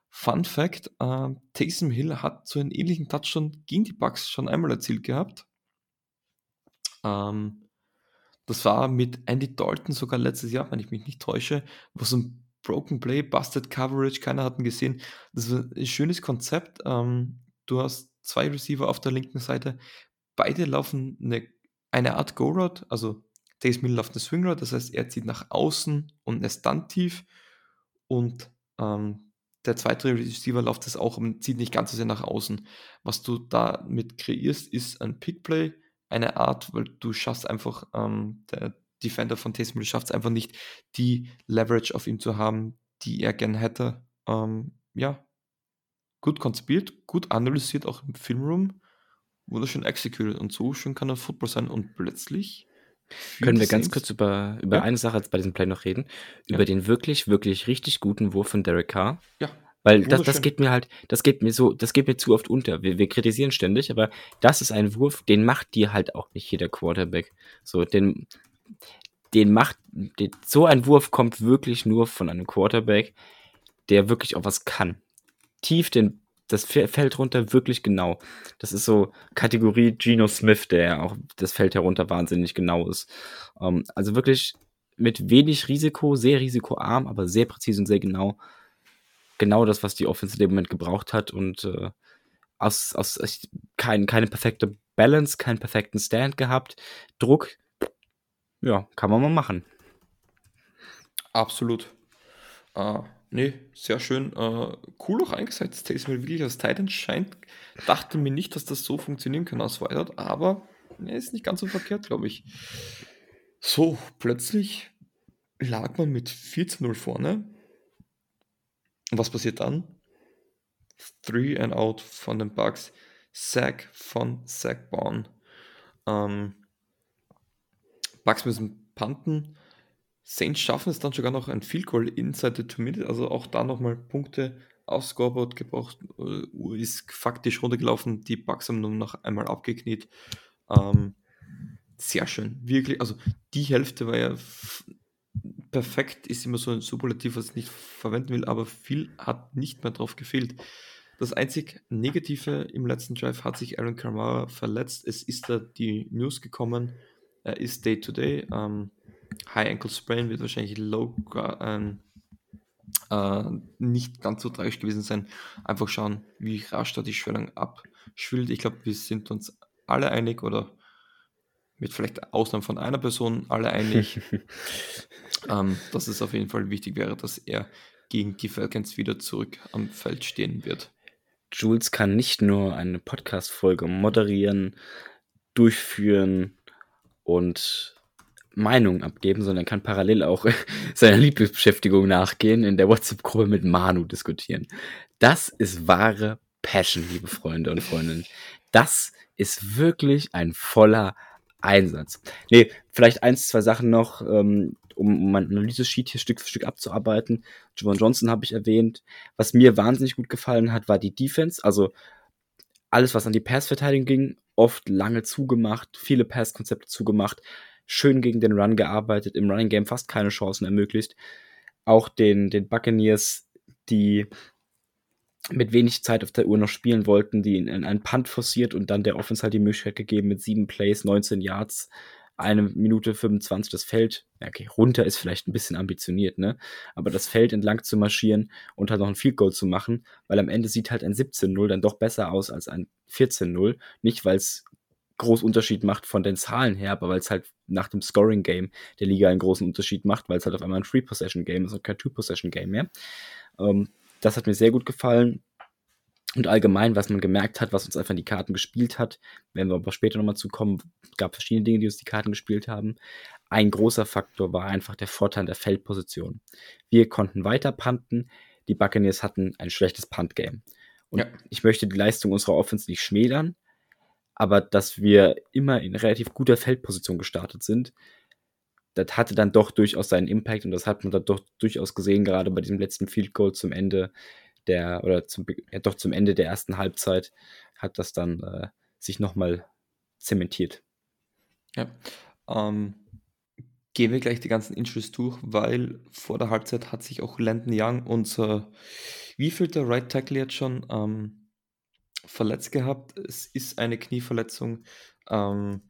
Fun Fact: äh, Taysom Hill hat so einen ähnlichen Touchdown gegen die Bucks schon einmal erzielt gehabt. Ähm, das war mit Andy Dalton sogar letztes Jahr, wenn ich mich nicht täusche, wo so ein Broken Play, Busted Coverage, keiner hat ihn gesehen. Das ist ein schönes Konzept. Ähm, du hast zwei Receiver auf der linken Seite. Beide laufen eine, eine Art Go-Route, also Taysom Hill läuft eine Swing Route, das heißt, er zieht nach außen und er stand tief und ähm, der zweite Receiver läuft das auch und zieht nicht ganz so sehr nach außen. Was du damit kreierst, ist ein Pickplay, eine Art, weil du schaffst einfach, ähm, der Defender von Taysom schafft es einfach nicht, die Leverage auf ihm zu haben, die er gern hätte. Ähm, ja, gut konzipiert, gut analysiert, auch im Filmroom, wunderschön executed und so schön kann er Football sein und plötzlich können wir ganz kurz über, über ja. eine Sache bei diesem Play noch reden? Ja. Über den wirklich, wirklich richtig guten Wurf von Derek Carr. Ja. Weil das, das geht mir halt, das geht mir so, das geht mir zu oft unter. Wir, wir kritisieren ständig, aber das ist ein Wurf, den macht dir halt auch nicht jeder Quarterback. So, den, den macht, den, so ein Wurf kommt wirklich nur von einem Quarterback, der wirklich auch was kann. Tief den das fällt runter wirklich genau. Das ist so Kategorie Geno Smith, der auch das Feld herunter wahnsinnig genau ist. Ähm, also wirklich mit wenig Risiko, sehr risikoarm, aber sehr präzise und sehr genau. Genau das, was die Offense in dem Moment gebraucht hat und äh, aus, aus kein, keine perfekte Balance, keinen perfekten Stand gehabt. Druck, ja, kann man mal machen. Absolut. Äh, nee, sehr schön. Äh, cool auch eingesetzt. Taysom wirklich als Titan scheint. Dachte mir nicht, dass das so funktionieren kann aus Wildert, aber er ist nicht ganz so verkehrt, glaube ich. So, plötzlich lag man mit 14-0 vorne. Und was passiert dann? Three and out von den Bugs. Sack von Sack Bauen. Ähm, Bugs müssen punten. Saints schaffen es dann sogar noch ein Field Goal inside the two minutes, also auch da nochmal Punkte aufs Scoreboard gebracht, äh, ist faktisch runtergelaufen, die Bugs haben nur noch einmal abgekniet. Ähm, sehr schön, wirklich, also die Hälfte war ja perfekt, ist immer so ein Superlativ, was ich nicht verwenden will, aber viel hat nicht mehr drauf gefehlt. Das einzig Negative im letzten Drive hat sich Aaron Kamara verletzt. Es ist da die News gekommen, er ist Day-to-Day. -Day. Ähm, High Ankle Sprain wird wahrscheinlich low, äh, äh, nicht ganz so tragisch gewesen sein. Einfach schauen, wie rasch da die Schwellung abschwillt. Ich glaube, wir sind uns alle einig oder mit vielleicht Ausnahme von einer Person alle einig, ähm, dass es auf jeden Fall wichtig wäre, dass er gegen die Falcons wieder zurück am Feld stehen wird. Jules kann nicht nur eine Podcast-Folge moderieren, durchführen und Meinungen abgeben, sondern kann parallel auch seiner Lieblingsbeschäftigung nachgehen, in der WhatsApp-Gruppe mit Manu diskutieren. Das ist wahre Passion, liebe Freunde und Freundinnen. Das ist wirklich ein voller Einsatz. Nee, vielleicht eins, zwei Sachen noch, ähm, um, um mein Analyse-Sheet hier Stück für Stück abzuarbeiten. Javon Johnson habe ich erwähnt. Was mir wahnsinnig gut gefallen hat, war die Defense. Also alles, was an die Pass-Verteidigung ging, oft lange zugemacht, viele Pass-Konzepte zugemacht, schön gegen den Run gearbeitet, im Running Game fast keine Chancen ermöglicht. Auch den, den Buccaneers, die mit wenig Zeit auf der Uhr noch spielen wollten, die in, in einen Punt forciert und dann der Offense halt die Möglichkeit gegeben mit sieben Plays, 19 Yards, eine Minute 25 das Feld, okay, runter ist vielleicht ein bisschen ambitioniert, ne? Aber das Feld entlang zu marschieren und halt noch ein Field Goal zu machen, weil am Ende sieht halt ein 17-0 dann doch besser aus als ein 14-0. Nicht, weil es großen Unterschied macht von den Zahlen her, aber weil es halt nach dem Scoring-Game der Liga einen großen Unterschied macht, weil es halt auf einmal ein Three-Possession-Game ist und kein Two-Possession-Game mehr. Ähm, das hat mir sehr gut gefallen. Und allgemein, was man gemerkt hat, was uns einfach in die Karten gespielt hat, werden wir aber später nochmal zukommen, gab verschiedene Dinge, die uns die Karten gespielt haben. Ein großer Faktor war einfach der Vorteil der Feldposition. Wir konnten weiter punten, die Buccaneers hatten ein schlechtes Punt-Game. Und ja. ich möchte die Leistung unserer Offense nicht schmälern, aber dass wir immer in relativ guter Feldposition gestartet sind, das hatte dann doch durchaus seinen Impact und das hat man dann doch durchaus gesehen, gerade bei diesem letzten Field Goal zum Ende der, oder zum, ja, doch zum Ende der ersten Halbzeit hat das dann äh, sich nochmal zementiert. Ja, ähm, gehen wir gleich die ganzen Injuries durch, weil vor der Halbzeit hat sich auch Landon Young, unser wievielte Right Tackle jetzt schon, ähm, verletzt gehabt. Es ist eine Knieverletzung. Ähm,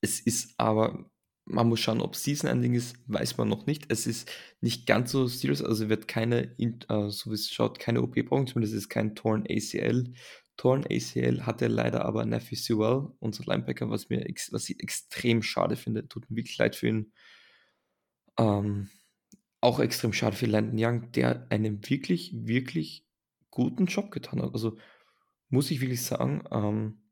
es ist aber man muss schauen, ob Season-Ending ist, weiß man noch nicht. Es ist nicht ganz so serious, also wird keine, äh, so wie es schaut, keine OP brauchen, zumindest ist kein Torn ACL. Torn ACL hatte leider aber Nephi Sewell, unser Linebacker, was, mir was ich extrem schade finde. Tut mir wirklich leid für ihn. Ähm, auch extrem schade für Landon Young, der einen wirklich, wirklich guten Job getan hat. Also muss ich wirklich sagen, ähm,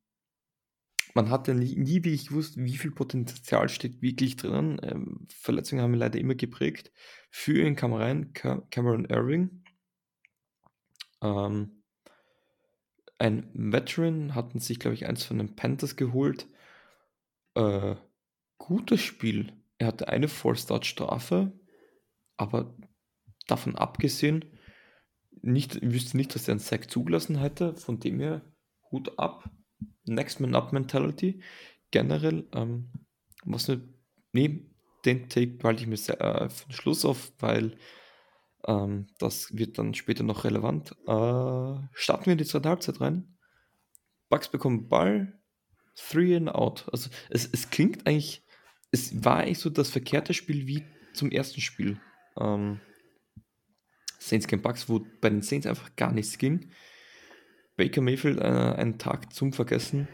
man hatte nie, nie wirklich gewusst, wie viel Potenzial steckt wirklich drin. Ähm, Verletzungen haben ihn leider immer geprägt. Für ihn kam rein Cameron Irving. Ähm, ein Veteran hatten sich, glaube ich, eins von den Panthers geholt. Äh, gutes Spiel. Er hatte eine Four-Start-Strafe, aber davon abgesehen, nicht, ich wüsste nicht, dass er einen Sack zugelassen hätte. Von dem her, Hut ab. Next Man Up Mentality. Generell, ähm, was ne, nee, den Take halte ich mir sehr, äh, für den Schluss auf, weil ähm, das wird dann später noch relevant. Äh, starten wir in die zweite Halbzeit rein. Bugs bekommen Ball, three and out. Also es, es klingt eigentlich, es war eigentlich so das verkehrte Spiel wie zum ersten Spiel. Ähm, Saints gegen Bucks, wo bei den Saints einfach gar nichts ging. Baker Mayfield, äh, einen Tag zum Vergessen.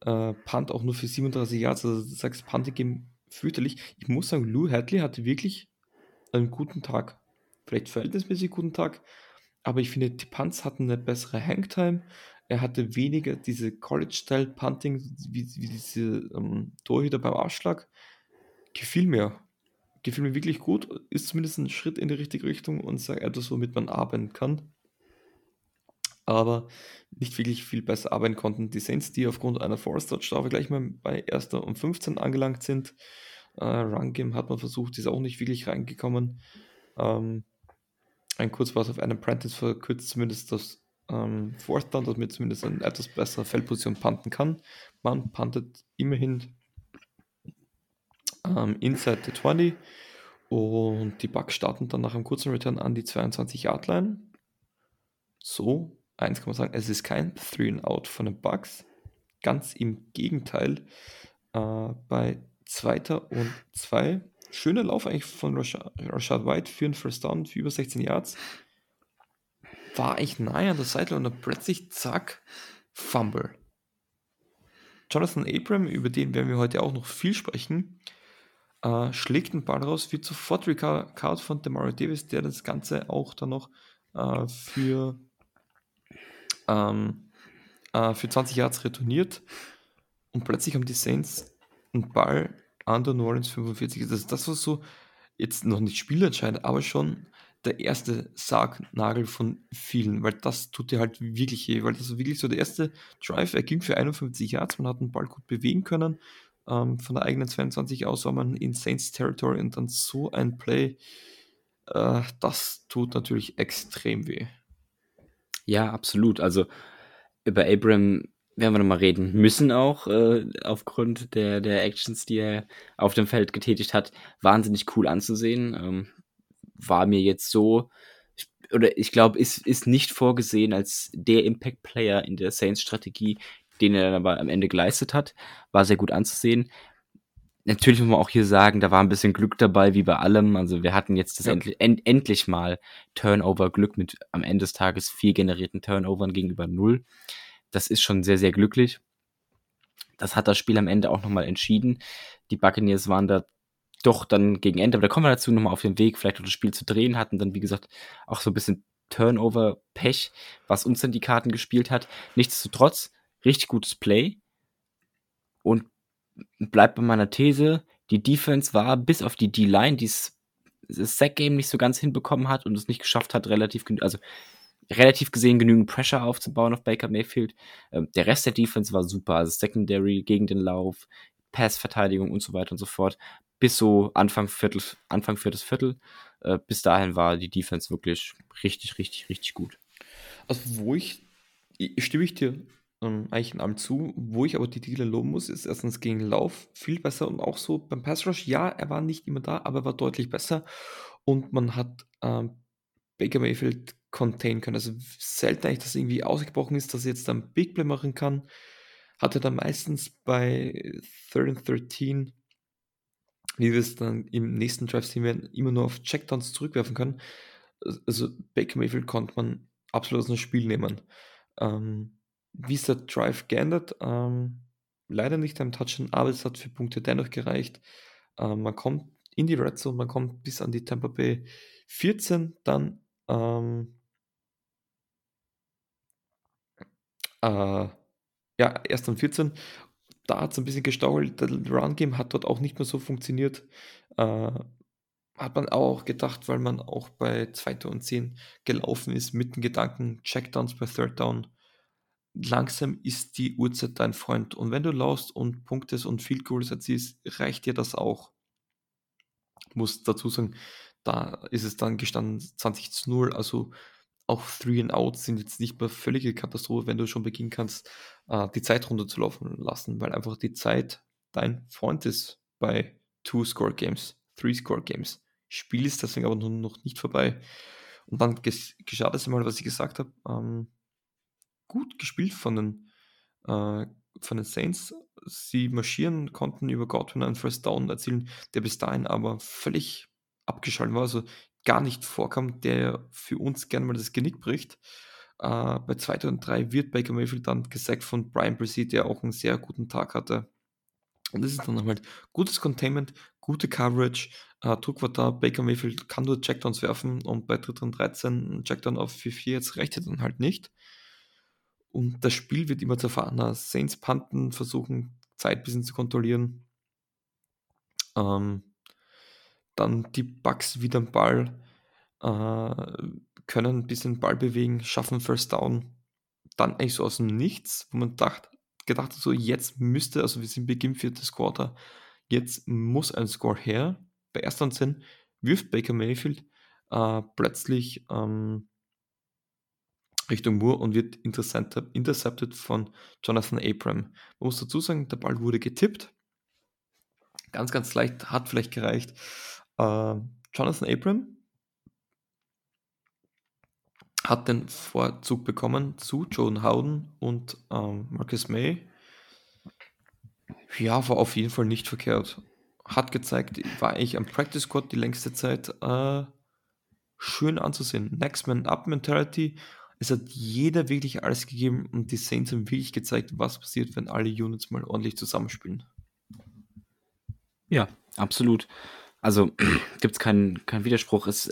Äh, Punt auch nur für 37 Yards. Also du sagst, Punt Game fürchterlich. Ich muss sagen, Lou Hadley hatte wirklich einen guten Tag. Vielleicht verhältnismäßig guten Tag. Aber ich finde, die Punts hatten eine bessere Hangtime. Er hatte weniger diese College-Style-Punting, wie, wie diese ähm, Torhüter beim Ausschlag. Gefiel mir. Gefiel mir wirklich gut. Ist zumindest ein Schritt in die richtige Richtung und sagt etwas, womit man arbeiten kann. Aber nicht wirklich viel besser arbeiten konnten die Saints, die aufgrund einer Force-Strafe gleich mal bei 1. und 15 angelangt sind. Äh, Run-Game hat man versucht, ist auch nicht wirklich reingekommen. Ähm, ein Kurzpass auf einen Prentice verkürzt zumindest das ähm, Fourth Down, dass man zumindest eine etwas bessere Feldposition punten kann. Man puntet immerhin ähm, inside the 20 und die Bucks starten dann nach einem kurzen Return an die 22-Yard-Line. So, eins kann man sagen, es ist kein Three and Out von den Bucks. Ganz im Gegenteil. Äh, bei zweiter und zwei schöner Lauf eigentlich von Rashad, Rashad White für einen First Down für über 16 Yards. War eigentlich nahe an der Seite und dann plötzlich, zack, Fumble. Jonathan Abram, über den werden wir heute auch noch viel sprechen, äh, schlägt den Ball raus, wird sofort recovered von Demario Davis, der das Ganze auch dann noch äh, für, ähm, äh, für 20 Yards retourniert. Und plötzlich haben die Saints einen Ball an der New Orleans 45. Das, das war so jetzt noch nicht spielentscheidend, aber schon der erste Sargnagel von vielen, weil das tut dir halt wirklich weh, weil das war wirklich so der erste Drive, er ging für 51 Yards, man hat den Ball gut bewegen können, ähm, von der eigenen 22 aus war man in Saints Territory und dann so ein Play, äh, das tut natürlich extrem weh. Ja, absolut, also über Abram werden wir nochmal reden müssen auch, äh, aufgrund der, der Actions, die er auf dem Feld getätigt hat. Wahnsinnig cool anzusehen. Ähm, war mir jetzt so, oder ich glaube, ist, ist nicht vorgesehen als der Impact-Player in der Saints-Strategie, den er dann aber am Ende geleistet hat. War sehr gut anzusehen. Natürlich muss man auch hier sagen, da war ein bisschen Glück dabei, wie bei allem. Also wir hatten jetzt das ja. endlich, end, endlich mal Turnover-Glück mit am Ende des Tages vier generierten Turnovern gegenüber null das ist schon sehr, sehr glücklich. Das hat das Spiel am Ende auch nochmal entschieden. Die Buccaneers waren da doch dann gegen Ende, aber da kommen wir dazu nochmal auf den Weg, vielleicht auch das Spiel zu drehen, hatten dann, wie gesagt, auch so ein bisschen Turnover-Pech, was uns dann die Karten gespielt hat. Nichtsdestotrotz, richtig gutes Play. Und bleibt bei meiner These, die Defense war bis auf die D-Line, die das Sack-Game nicht so ganz hinbekommen hat und es nicht geschafft hat, relativ, also relativ gesehen genügend Pressure aufzubauen auf Baker Mayfield. Ähm, der Rest der Defense war super, also Secondary gegen den Lauf, Passverteidigung und so weiter und so fort. Bis so Anfang Viertel, Anfang viertes Viertel. Äh, bis dahin war die Defense wirklich richtig, richtig, richtig gut. Also wo ich, stimme ich dir ähm, eigentlich in allem zu, wo ich aber die Dealer loben muss, ist erstens gegen Lauf viel besser und auch so beim Pass Rush, ja, er war nicht immer da, aber er war deutlich besser und man hat ähm, Baker Mayfield contain können. Also selten eigentlich, dass irgendwie ausgebrochen ist, dass er jetzt dann Big Play machen kann. Hat er dann meistens bei Third and 13, wie wir es dann im nächsten Drive sehen werden, immer nur auf Checkdowns zurückwerfen können. Also Baker Mayfield konnte man absolut aus dem Spiel nehmen. Ähm, wie ist der Drive geändert? Ähm, leider nicht am Touchen, aber es hat für Punkte dennoch gereicht. Ähm, man kommt in die Red Zone, man kommt bis an die Tampa Bay 14, dann ähm, Äh, ja, erst am 14. Da hat es ein bisschen gestault. Der Run-Game hat dort auch nicht mehr so funktioniert. Äh, hat man auch gedacht, weil man auch bei 2. und 10 gelaufen ist mit den Gedanken, Checkdowns bei Third Down. Langsam ist die Uhrzeit dein Freund. Und wenn du laust und Punktes und Field Goals erzielst, reicht dir das auch. Muss dazu sagen, da ist es dann gestanden 20 zu 0. Also auch Three and Outs sind jetzt nicht mehr völlige Katastrophe, wenn du schon beginnen kannst, äh, die Zeit runterzulaufen lassen, weil einfach die Zeit dein Freund ist bei Two-Score-Games, Three-Score-Games. Spiel ist deswegen aber noch nicht vorbei. Und dann geschah das einmal, was ich gesagt habe. Ähm, gut gespielt von den, äh, von den Saints. Sie marschieren, konnten über Godwin einen First Down erzielen, der bis dahin aber völlig abgeschaltet war, also gar nicht vorkam, der für uns gerne mal das Genick bricht. Äh, bei 2 und 3 wird Baker Mayfield dann gesagt von Brian Brzee, der auch einen sehr guten Tag hatte. Und das ist dann halt gutes Containment, gute Coverage, äh, Druck war da, Baker Mayfield kann nur Checkdowns werfen und bei 3 und 13 ein Checkdown auf 4-4 jetzt reicht dann halt nicht. Und das Spiel wird immer zerfahrener. Saints panten, versuchen Zeit ein bisschen zu kontrollieren. Ähm, dann die Bugs wieder am Ball, äh, können ein bisschen Ball bewegen, schaffen First Down. Dann eigentlich so aus dem Nichts, wo man dacht, gedacht hat, so jetzt müsste, also wir sind Beginn viertes Quarter, jetzt muss ein Score her. Bei ersten Sinn wirft Baker Mayfield äh, plötzlich ähm, Richtung Moore und wird intercepted von Jonathan Abram. Man muss dazu sagen, der Ball wurde getippt. Ganz, ganz leicht, hat vielleicht gereicht. Äh, Jonathan Abram hat den Vorzug bekommen zu Joan Howden und ähm, Marcus May. Ja, war auf jeden Fall nicht verkehrt. Hat gezeigt, war ich am Practice Squad die längste Zeit äh, schön anzusehen. Next Man Up Mentality. Es hat jeder wirklich alles gegeben und die Saints haben wirklich gezeigt, was passiert, wenn alle Units mal ordentlich zusammenspielen. Ja, absolut. Also gibt es keinen keinen Widerspruch. Es,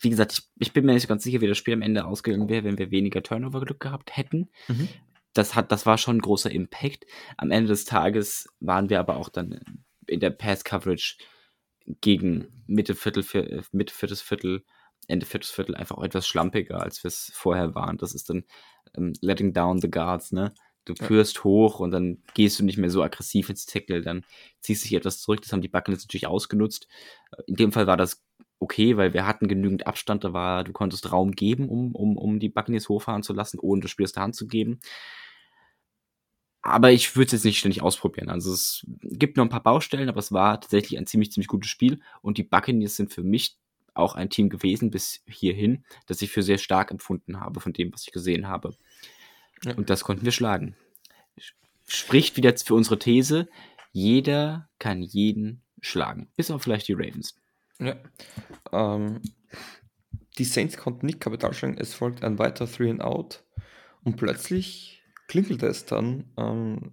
wie gesagt, ich, ich bin mir nicht ganz sicher, wie das Spiel am Ende ausgegangen wäre, wenn wir weniger Turnover-Glück gehabt hätten. Mhm. Das, hat, das war schon ein großer Impact. Am Ende des Tages waren wir aber auch dann in der Pass-Coverage gegen Mitte Viertel, Mitte viertes Viertel, Ende viertes Viertel einfach auch etwas schlampiger, als wir es vorher waren. Das ist dann ähm, letting down the guards, ne? Du führst ja. hoch und dann gehst du nicht mehr so aggressiv ins Tackle, dann ziehst du dich etwas zurück. Das haben die Buccaneers natürlich ausgenutzt. In dem Fall war das okay, weil wir hatten genügend Abstand, da war, du konntest Raum geben, um, um, um die Buccaneers hochfahren zu lassen, ohne das Spiel aus der Hand zu geben. Aber ich würde es jetzt nicht ständig ausprobieren. Also es gibt noch ein paar Baustellen, aber es war tatsächlich ein ziemlich, ziemlich gutes Spiel. Und die Buccaneers sind für mich auch ein Team gewesen bis hierhin, das ich für sehr stark empfunden habe von dem, was ich gesehen habe. Ja. Und das konnten wir schlagen. Spricht wieder für unsere These, jeder kann jeden schlagen. Bis auf vielleicht die Ravens. Ja. Ähm, die Saints konnten nicht Kapital schlagen. Es folgt ein weiter Three and Out. Und plötzlich klingelte es dann. Ähm,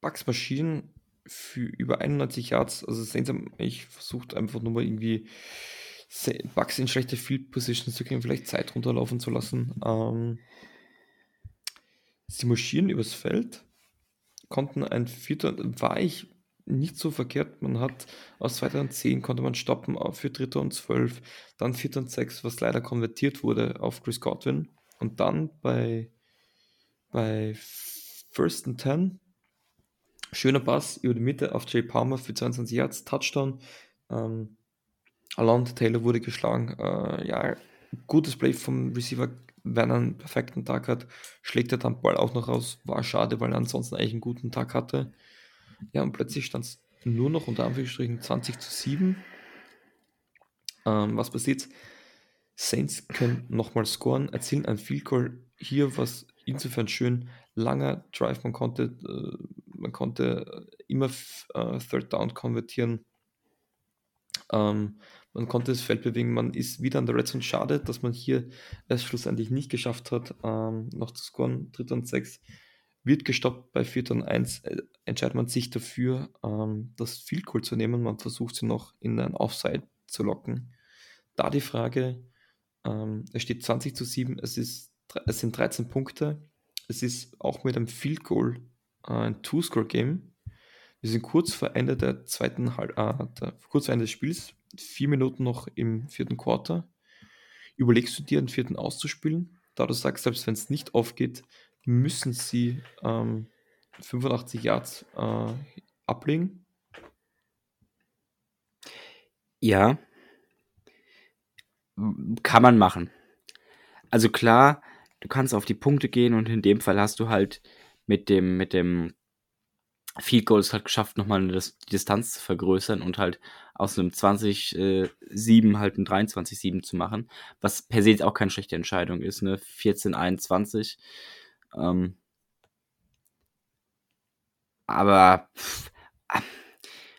Bugs Maschinen für über 91 Yards. Also haben ich versucht einfach nur mal irgendwie Bugs in schlechte Field Positions zu kriegen, vielleicht Zeit runterlaufen zu lassen. Ähm, Sie marschieren übers Feld, konnten ein Vierter, war ich nicht so verkehrt. Man hat aus 2010 konnte man stoppen für Dritter und Zwölf, dann Vierter und Sechs, was leider konvertiert wurde auf Chris Godwin. Und dann bei, bei First and Ten, schöner Pass über die Mitte auf Jay Palmer für 22 Yards, Touchdown. Ähm, Alon Taylor wurde geschlagen. Äh, ja, gutes Play vom Receiver wenn er einen perfekten Tag hat, schlägt er dann Ball auch noch raus. War schade, weil er ansonsten eigentlich einen guten Tag hatte. Ja, und plötzlich stand es nur noch unter Anführungsstrichen 20 zu 7. Ähm, was passiert? Saints können nochmal scoren, erzielen ein Field Goal hier, was insofern schön langer Drive, man konnte, äh, man konnte immer äh, Third Down konvertieren. Ähm, man konnte das Feld bewegen, man ist wieder an der Red Zone. Schade, dass man hier es schlussendlich nicht geschafft hat, ähm, noch zu scoren. Dritter und sechs wird gestoppt bei vierter und eins. Äh, entscheidet man sich dafür, ähm, das Field Goal zu nehmen. Man versucht sie noch in ein Offside zu locken. Da die Frage, ähm, es steht 20 zu 7, es, ist, es sind 13 Punkte. Es ist auch mit einem Field Goal äh, ein Two-Score-Game. Wir sind kurz vor Ende der zweiten, äh, der, kurz vor Ende des Spiels vier Minuten noch im vierten Quarter. Überlegst du dir, einen vierten auszuspielen? Da du sagst, selbst wenn es nicht aufgeht, müssen sie ähm, 85 Yards äh, ablegen? Ja. Kann man machen. Also klar, du kannst auf die Punkte gehen und in dem Fall hast du halt mit dem, mit dem Field Goal es halt geschafft, nochmal die Distanz zu vergrößern und halt aus einem 20-7 äh, halt ein 23-7 zu machen, was per se jetzt auch keine schlechte Entscheidung ist, ne? 14-21. Ähm, aber pff,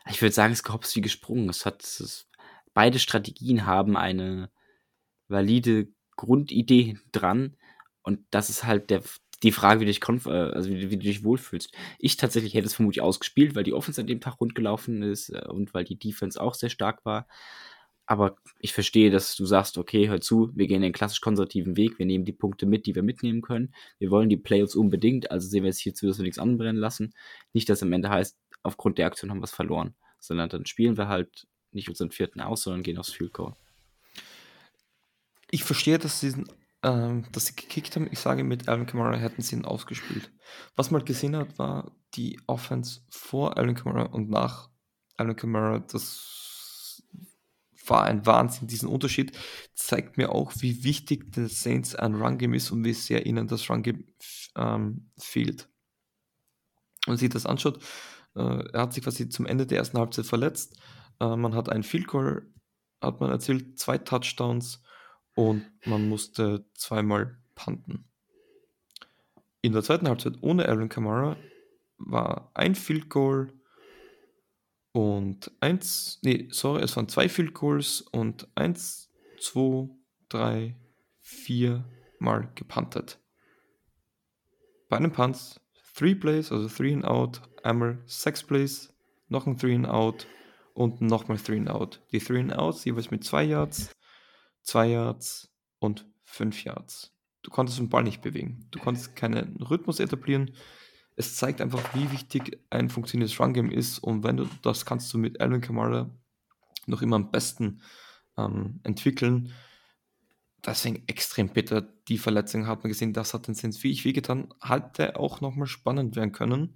ich würde sagen, es gehopst wie gesprungen. Es hat, es, beide Strategien haben eine valide Grundidee dran. Und das ist halt der, die Frage, wie du, dich äh, also wie, wie, du dich wohlfühlst. Ich tatsächlich hätte es vermutlich ausgespielt, weil die Offense an dem Tag rund gelaufen ist äh, und weil die Defense auch sehr stark war. Aber ich verstehe, dass du sagst, okay, hör zu, wir gehen den klassisch konservativen Weg, wir nehmen die Punkte mit, die wir mitnehmen können. Wir wollen die Playoffs unbedingt, also sehen wir jetzt hierzu, dass wir nichts anbrennen lassen. Nicht, dass am Ende heißt, aufgrund der Aktion haben wir es verloren, sondern dann spielen wir halt nicht unseren vierten aus, sondern gehen aufs Field Goal. Ich verstehe, dass sie, ähm, dass sie gekickt haben. Ich sage, mit Alvin Kamara hätten sie ihn ausgespielt. Was man halt gesehen hat, war die Offense vor Alvin Kamara und nach Alvin Kamara. Das war ein Wahnsinn. Diesen Unterschied zeigt mir auch, wie wichtig den Saints ein Run-Game ist und wie sehr ihnen das Run-Game ähm, fehlt. Wenn man sich das anschaut, äh, er hat sich quasi zum Ende der ersten Halbzeit verletzt. Äh, man hat einen Field Goal, hat man erzählt, zwei Touchdowns und man musste zweimal panten. In der zweiten Halbzeit ohne Aaron Kamara war ein Field Goal und eins, nee, sorry, es waren zwei Field Goals und eins, zwei, drei, vier Mal gepantet. Bei einem Punts, three Plays, also three and out, einmal sechs Plays, noch ein three and out und nochmal three and out. Die three and outs jeweils mit zwei Yards, zwei Yards und fünf Yards. Du konntest den Ball nicht bewegen. Du konntest keinen Rhythmus etablieren. Es zeigt einfach, wie wichtig ein funktionierendes Run-Game ist. Und wenn du das kannst du mit Alvin Kamara noch immer am besten ähm, entwickeln. Deswegen extrem bitter. Die Verletzung hat man gesehen, das hat den Sins wie ich wehgetan. Hatte auch nochmal spannend werden können.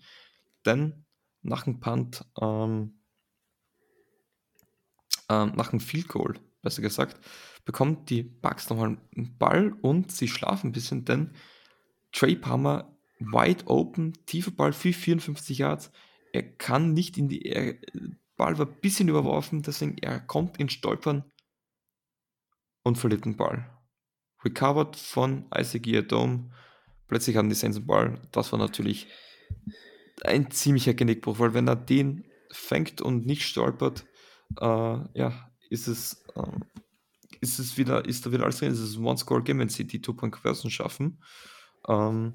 Denn nach dem Punt, ähm, ähm, nach dem Field Goal, besser gesagt, bekommt die Bugs nochmal einen Ball und sie schlafen ein bisschen, denn Trey Palmer wide open, tiefer Ball für 54 Yards. Er kann nicht in die. Er, Ball war ein bisschen überworfen, deswegen er kommt in Stolpern und verliert den Ball. Recovered von Isaac Dome. Plötzlich haben die Saints den Ball. Das war natürlich ein ziemlicher Genickbruch, weil wenn er den fängt und nicht stolpert, äh, ja, ist es, äh, ist es wieder, ist da wieder alles drin, ist es ein One-Score-Game, wenn sie die Two-Point-Conversion schaffen. Ähm,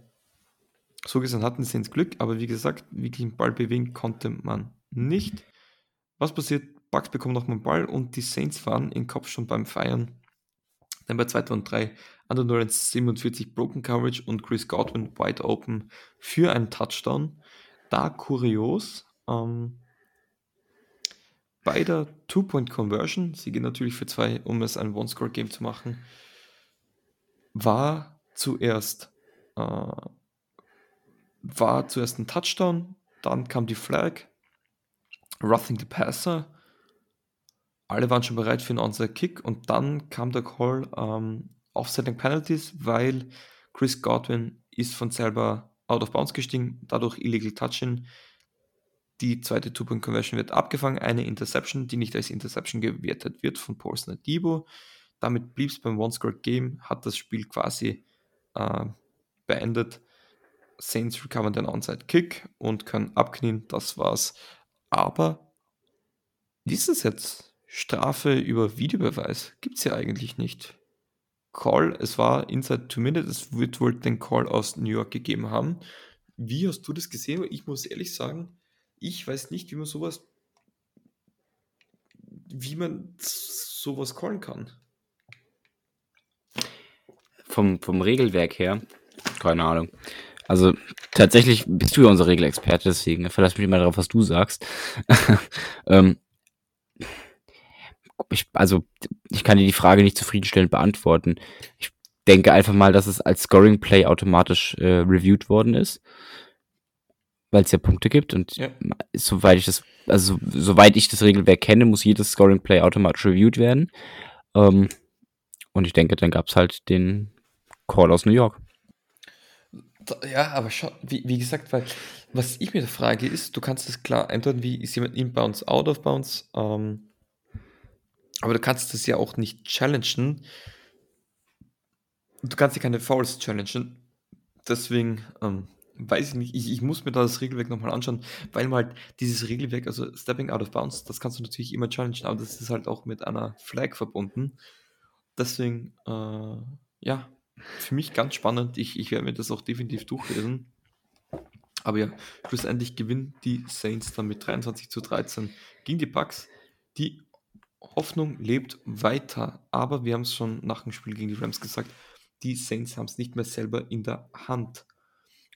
so gesehen hatten sie ins Glück, aber wie gesagt, wirklich einen Ball bewegen konnte man nicht. Was passiert? Bucks bekommen nochmal einen Ball und die Saints waren im Kopf schon beim Feiern. Dann bei 2 und 3 Under 47 Broken Coverage und Chris Godwin wide open für einen Touchdown. Da kurios, ähm, bei der Two-Point-Conversion, sie gehen natürlich für zwei, um es ein One-Score-Game zu machen, war zuerst, äh, war zuerst ein Touchdown, dann kam die Flag, Roughing the Passer, alle waren schon bereit für einen Onside Kick und dann kam der Call ähm, Offsetting Penalties, weil Chris Godwin ist von selber out of bounds gestiegen, dadurch illegal touching. Die zweite Two-Point-Conversion wird abgefangen, eine Interception, die nicht als Interception gewertet wird von Paulson Debo. Damit blieb es beim One-Score-Game, hat das Spiel quasi äh, beendet. Saints recovern den Onside-Kick und können abknien, das war's. Aber ist es jetzt Strafe über Videobeweis? Gibt es ja eigentlich nicht. Call, es war Inside Two Minutes, es wird wohl den Call aus New York gegeben haben. Wie hast du das gesehen? Ich muss ehrlich sagen, ich weiß nicht, wie man sowas, wie man sowas callen kann. Vom, vom Regelwerk her, keine Ahnung. Also tatsächlich bist du ja unser Regelexperte, deswegen verlass mich immer darauf, was du sagst. ähm, ich, also ich kann dir die Frage nicht zufriedenstellend beantworten. Ich denke einfach mal, dass es als Scoring Play automatisch äh, reviewed worden ist weil es ja Punkte gibt und ja. soweit ich das, also soweit ich das Regelwerk kenne, muss jedes Scoring Play automatisch reviewed werden. Ähm, und ich denke, dann gab es halt den Call aus New York. Ja, aber schau, wie, wie gesagt, weil was ich mir da frage ist, du kannst das klar eindeuten, wie ist jemand inbounds, out of bounds, ähm, aber du kannst das ja auch nicht challengen. Du kannst ja keine Fouls challengen. Deswegen, ähm, weiß ich nicht, ich, ich muss mir da das Regelwerk nochmal anschauen, weil man halt dieses Regelwerk, also Stepping Out of Bounds, das kannst du natürlich immer challengen, aber das ist halt auch mit einer Flag verbunden. Deswegen, äh, ja, für mich ganz spannend. Ich, ich werde mir das auch definitiv durchlesen. Aber ja, schlussendlich gewinnen die Saints dann mit 23 zu 13 gegen die Bucks. Die Hoffnung lebt weiter, aber wir haben es schon nach dem Spiel gegen die Rams gesagt, die Saints haben es nicht mehr selber in der Hand.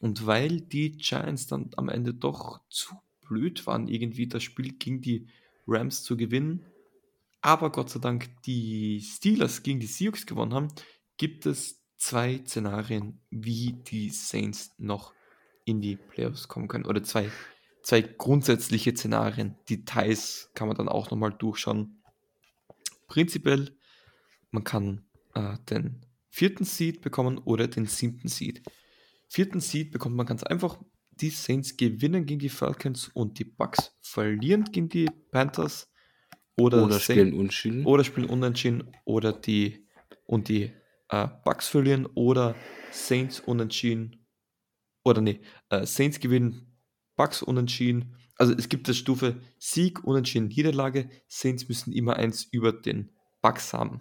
Und weil die Giants dann am Ende doch zu blöd waren, irgendwie das Spiel gegen die Rams zu gewinnen, aber Gott sei Dank die Steelers gegen die Seahawks gewonnen haben, gibt es zwei Szenarien, wie die Saints noch in die Playoffs kommen können. Oder zwei, zwei grundsätzliche Szenarien. Details kann man dann auch nochmal durchschauen. Prinzipiell, man kann äh, den vierten Seed bekommen oder den siebten Seed. Vierten Seed bekommt man ganz einfach. Die Saints gewinnen gegen die Falcons und die Bucks verlieren gegen die Panthers. Oder, oder spielen unentschieden. Oder spielen unentschieden. Oder die und die äh, Bucks verlieren. Oder Saints unentschieden. Oder nee, äh, Saints gewinnen, Bucks unentschieden. Also es gibt das Stufe Sieg, Unentschieden, Niederlage. Saints müssen immer eins über den Bucks haben.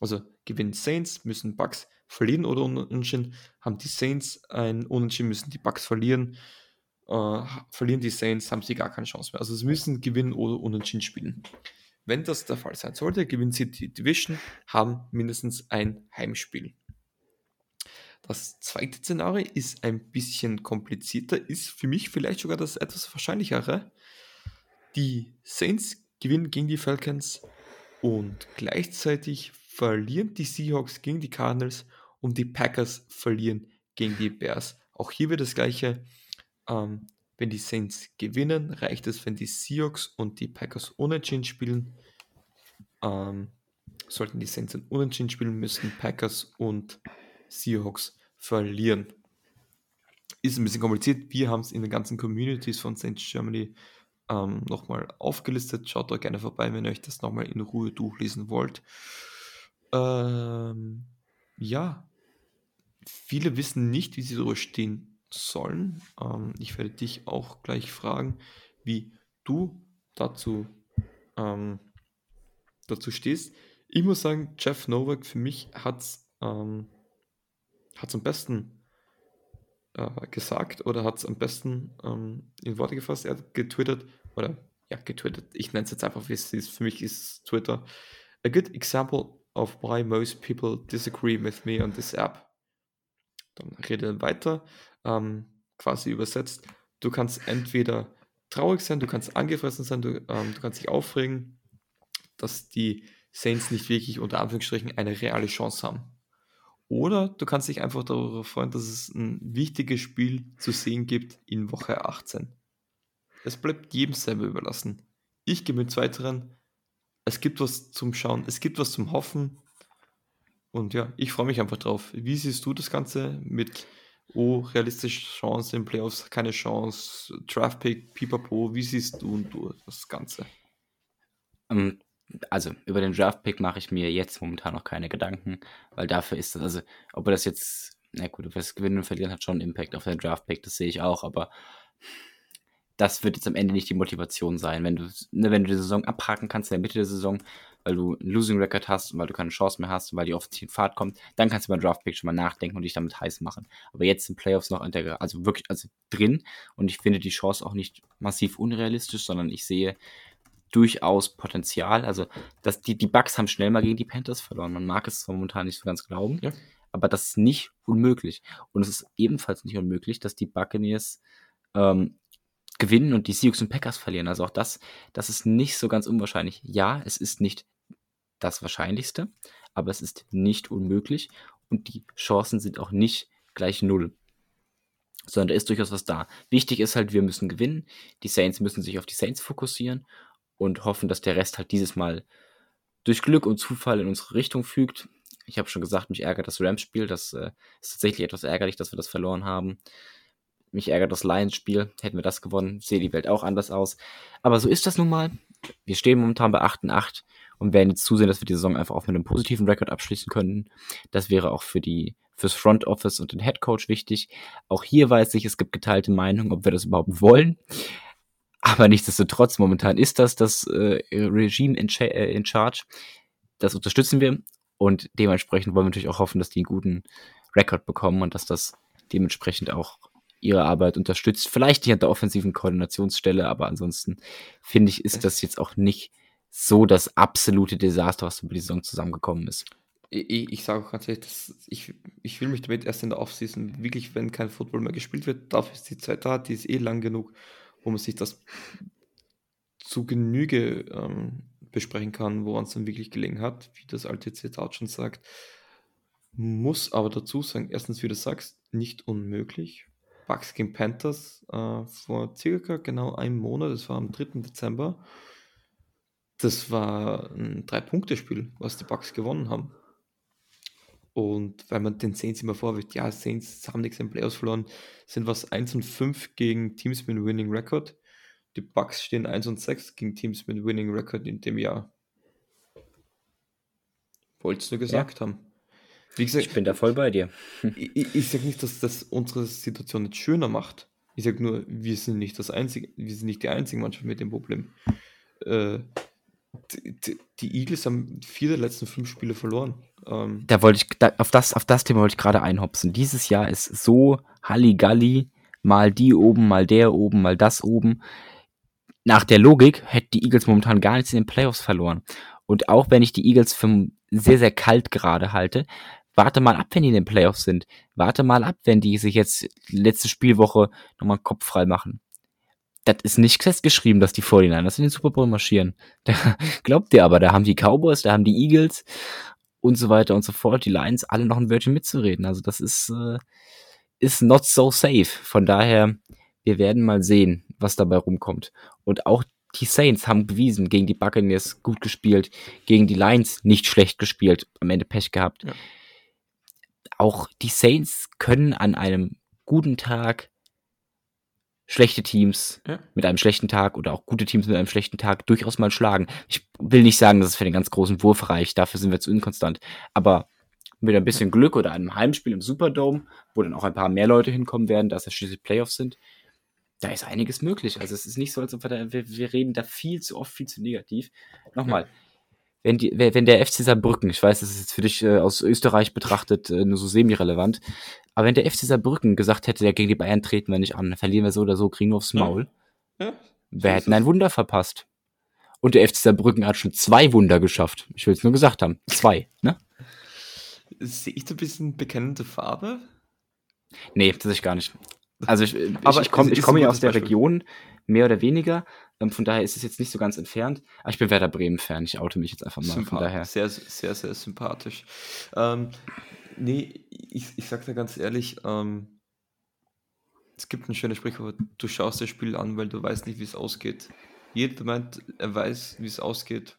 Also gewinnen Saints, müssen Bucks verlieren oder unentschieden, haben die Saints ein Unentschieden, müssen die Bucks verlieren. Äh, verlieren die Saints, haben sie gar keine Chance mehr. Also sie müssen gewinnen oder unentschieden spielen. Wenn das der Fall sein sollte, gewinnen sie die Division, haben mindestens ein Heimspiel. Das zweite Szenario ist ein bisschen komplizierter, ist für mich vielleicht sogar das etwas wahrscheinlichere. Die Saints gewinnen gegen die Falcons und gleichzeitig verlieren die Seahawks gegen die Cardinals und die Packers verlieren gegen die Bears. Auch hier wird das gleiche. Ähm, wenn die Saints gewinnen, reicht es, wenn die Seahawks und die Packers unentschieden spielen. Ähm, sollten die Saints unentschieden spielen, müssen Packers und Seahawks verlieren. Ist ein bisschen kompliziert. Wir haben es in den ganzen Communities von Saints Germany ähm, nochmal aufgelistet. Schaut da gerne vorbei, wenn ihr euch das nochmal in Ruhe durchlesen wollt. Ähm, ja, viele wissen nicht, wie sie so stehen sollen. Ähm, ich werde dich auch gleich fragen, wie du dazu, ähm, dazu stehst. Ich muss sagen, Jeff Novak für mich hat es ähm, am besten äh, gesagt oder hat es am besten ähm, in Worte gefasst. Er hat getwittert, oder ja, getwittert, ich nenne es jetzt einfach, wie es ist. Für mich ist Twitter a good example of why most people disagree with me on this app. Dann rede er weiter, ähm, quasi übersetzt. Du kannst entweder traurig sein, du kannst angefressen sein, du, ähm, du kannst dich aufregen, dass die Saints nicht wirklich unter Anführungsstrichen eine reale Chance haben. Oder du kannst dich einfach darüber freuen, dass es ein wichtiges Spiel zu sehen gibt in Woche 18. Es bleibt jedem selber überlassen. Ich gebe mit zweiteren, es gibt was zum Schauen, es gibt was zum Hoffen. Und ja, ich freue mich einfach drauf. Wie siehst du das Ganze mit, oh, realistische Chance in Playoffs, keine Chance, Draftpick, Pipapo, wie siehst du und du das Ganze? Ähm, also über den Draftpick mache ich mir jetzt momentan noch keine Gedanken, weil dafür ist das, also ob er das jetzt, na gut, ob das Gewinnen und Verlieren hat schon einen Impact auf den Draftpick, das sehe ich auch, aber das wird jetzt am Ende nicht die Motivation sein. Wenn du, ne, wenn du die Saison abhaken kannst in der Mitte der Saison, weil du einen Losing Record hast und weil du keine Chance mehr hast und weil die offensive Fahrt kommt, dann kannst du beim Draftpick schon mal nachdenken und dich damit heiß machen. Aber jetzt sind Playoffs noch der, also wirklich also drin und ich finde die Chance auch nicht massiv unrealistisch, sondern ich sehe durchaus Potenzial. Also dass die, die Bucks haben schnell mal gegen die Panthers verloren. Man mag es momentan nicht so ganz glauben, ja. aber das ist nicht unmöglich. Und es ist ebenfalls nicht unmöglich, dass die Buccaneers ähm, gewinnen und die Seahawks und Packers verlieren. Also auch das, das ist nicht so ganz unwahrscheinlich. Ja, es ist nicht das Wahrscheinlichste, aber es ist nicht unmöglich und die Chancen sind auch nicht gleich null. Sondern da ist durchaus was da. Wichtig ist halt, wir müssen gewinnen. Die Saints müssen sich auf die Saints fokussieren und hoffen, dass der Rest halt dieses Mal durch Glück und Zufall in unsere Richtung fügt. Ich habe schon gesagt, mich ärgert das Rams-Spiel. Das äh, ist tatsächlich etwas ärgerlich, dass wir das verloren haben. Mich ärgert das Lions-Spiel. Hätten wir das gewonnen, sehe die Welt auch anders aus. Aber so ist das nun mal. Wir stehen momentan bei 8 und 8 und werden jetzt zusehen, dass wir die Saison einfach auch mit einem positiven Rekord abschließen können. Das wäre auch für die fürs Front Office und den Head Coach wichtig. Auch hier weiß ich, es gibt geteilte Meinungen, ob wir das überhaupt wollen. Aber nichtsdestotrotz, momentan ist das das äh, Regime in, äh, in Charge. Das unterstützen wir und dementsprechend wollen wir natürlich auch hoffen, dass die einen guten Rekord bekommen und dass das dementsprechend auch ihre Arbeit unterstützt. Vielleicht nicht an der offensiven Koordinationsstelle, aber ansonsten finde ich, ist das jetzt auch nicht so das absolute Desaster, was über die Saison zusammengekommen ist. Ich, ich sage auch ganz ehrlich, ich, ich will mich damit erst in der Offseason wirklich, wenn kein Football mehr gespielt wird, dafür ist die Zeit da, die ist eh lang genug, wo man sich das zu Genüge ähm, besprechen kann, woran es dann wirklich gelegen hat, wie das alte Zitat schon sagt. Muss aber dazu sagen, erstens, wie du sagst, nicht unmöglich. Bucks gegen Panthers äh, vor circa genau einem Monat, das war am 3. Dezember. Das war ein Drei-Punkte-Spiel, was die Bucks gewonnen haben. Und weil man den Saints immer vorwirft, ja, Saints haben nichts in Playoffs verloren, sind was 1 und 5 gegen Teams mit Winning Record. Die Bucks stehen 1 und 6 gegen Teams mit Winning Record in dem Jahr. Wolltest du gesagt ja. haben. Gesagt, ich bin da voll bei dir. ich, ich, sage nicht, dass das unsere Situation nicht schöner macht. Ich sage nur, wir sind nicht das einzige, wir sind nicht die einzigen Mannschaft mit dem Problem. Äh, die, die, Eagles haben vier der letzten fünf Spiele verloren. Ähm, da wollte ich, da, auf, das, auf das Thema wollte ich gerade einhopsen. Dieses Jahr ist so Halligalli, mal die oben, mal der oben, mal das oben. Nach der Logik hätten die Eagles momentan gar nichts in den Playoffs verloren. Und auch wenn ich die Eagles für sehr, sehr kalt gerade halte, warte mal ab, wenn die in den Playoffs sind. Warte mal ab, wenn die sich jetzt letzte Spielwoche nochmal Kopf frei machen das ist nicht festgeschrieben, dass die 49ers in den Super Bowl marschieren. Da glaubt ihr aber, da haben die Cowboys, da haben die Eagles und so weiter und so fort, die Lions, alle noch ein Wörtchen mitzureden. Also das ist, äh, ist not so safe. Von daher, wir werden mal sehen, was dabei rumkommt. Und auch die Saints haben bewiesen, gegen die Buccaneers gut gespielt, gegen die Lions nicht schlecht gespielt, am Ende Pech gehabt. Ja. Auch die Saints können an einem guten Tag schlechte Teams ja. mit einem schlechten Tag oder auch gute Teams mit einem schlechten Tag durchaus mal schlagen. Ich will nicht sagen, dass es für den ganz großen Wurf reicht, dafür sind wir zu inkonstant. Aber mit ein bisschen Glück oder einem Heimspiel im Superdome, wo dann auch ein paar mehr Leute hinkommen werden, dass es schließlich Playoffs sind, da ist einiges möglich. Also es ist nicht so, als ob wir da, wir, wir reden da viel zu oft, viel zu negativ. Nochmal, ja wenn, die, wenn der FC Saarbrücken, ich weiß, das ist jetzt für dich äh, aus Österreich betrachtet äh, nur so semi-relevant, aber wenn der FC Saarbrücken gesagt hätte, ja, gegen die Bayern treten wir nicht an, dann verlieren wir so oder so, kriegen wir aufs Maul, ja. Ja, wir hätten ein Wunder verpasst. Und der FC Saarbrücken hat schon zwei Wunder geschafft. Ich will es nur gesagt haben. Zwei, ne? Sehe ich da ein bisschen bekennende Farbe? Nee, das ich gar nicht. Also ich, ich, ich komme ich komm ja aus der Beispiel. Region, mehr oder weniger. Ähm, von daher ist es jetzt nicht so ganz entfernt. Aber ich bin Werder Bremen-Fan. Ich oute mich jetzt einfach mal. Sympath von daher. Sehr, sehr, sehr sympathisch. Ähm, nee, ich, ich sag dir ganz ehrlich, ähm, es gibt ein schönes Sprichwort, du schaust das Spiel an, weil du weißt nicht, wie es ausgeht. Jeder meint, er weiß, wie es ausgeht.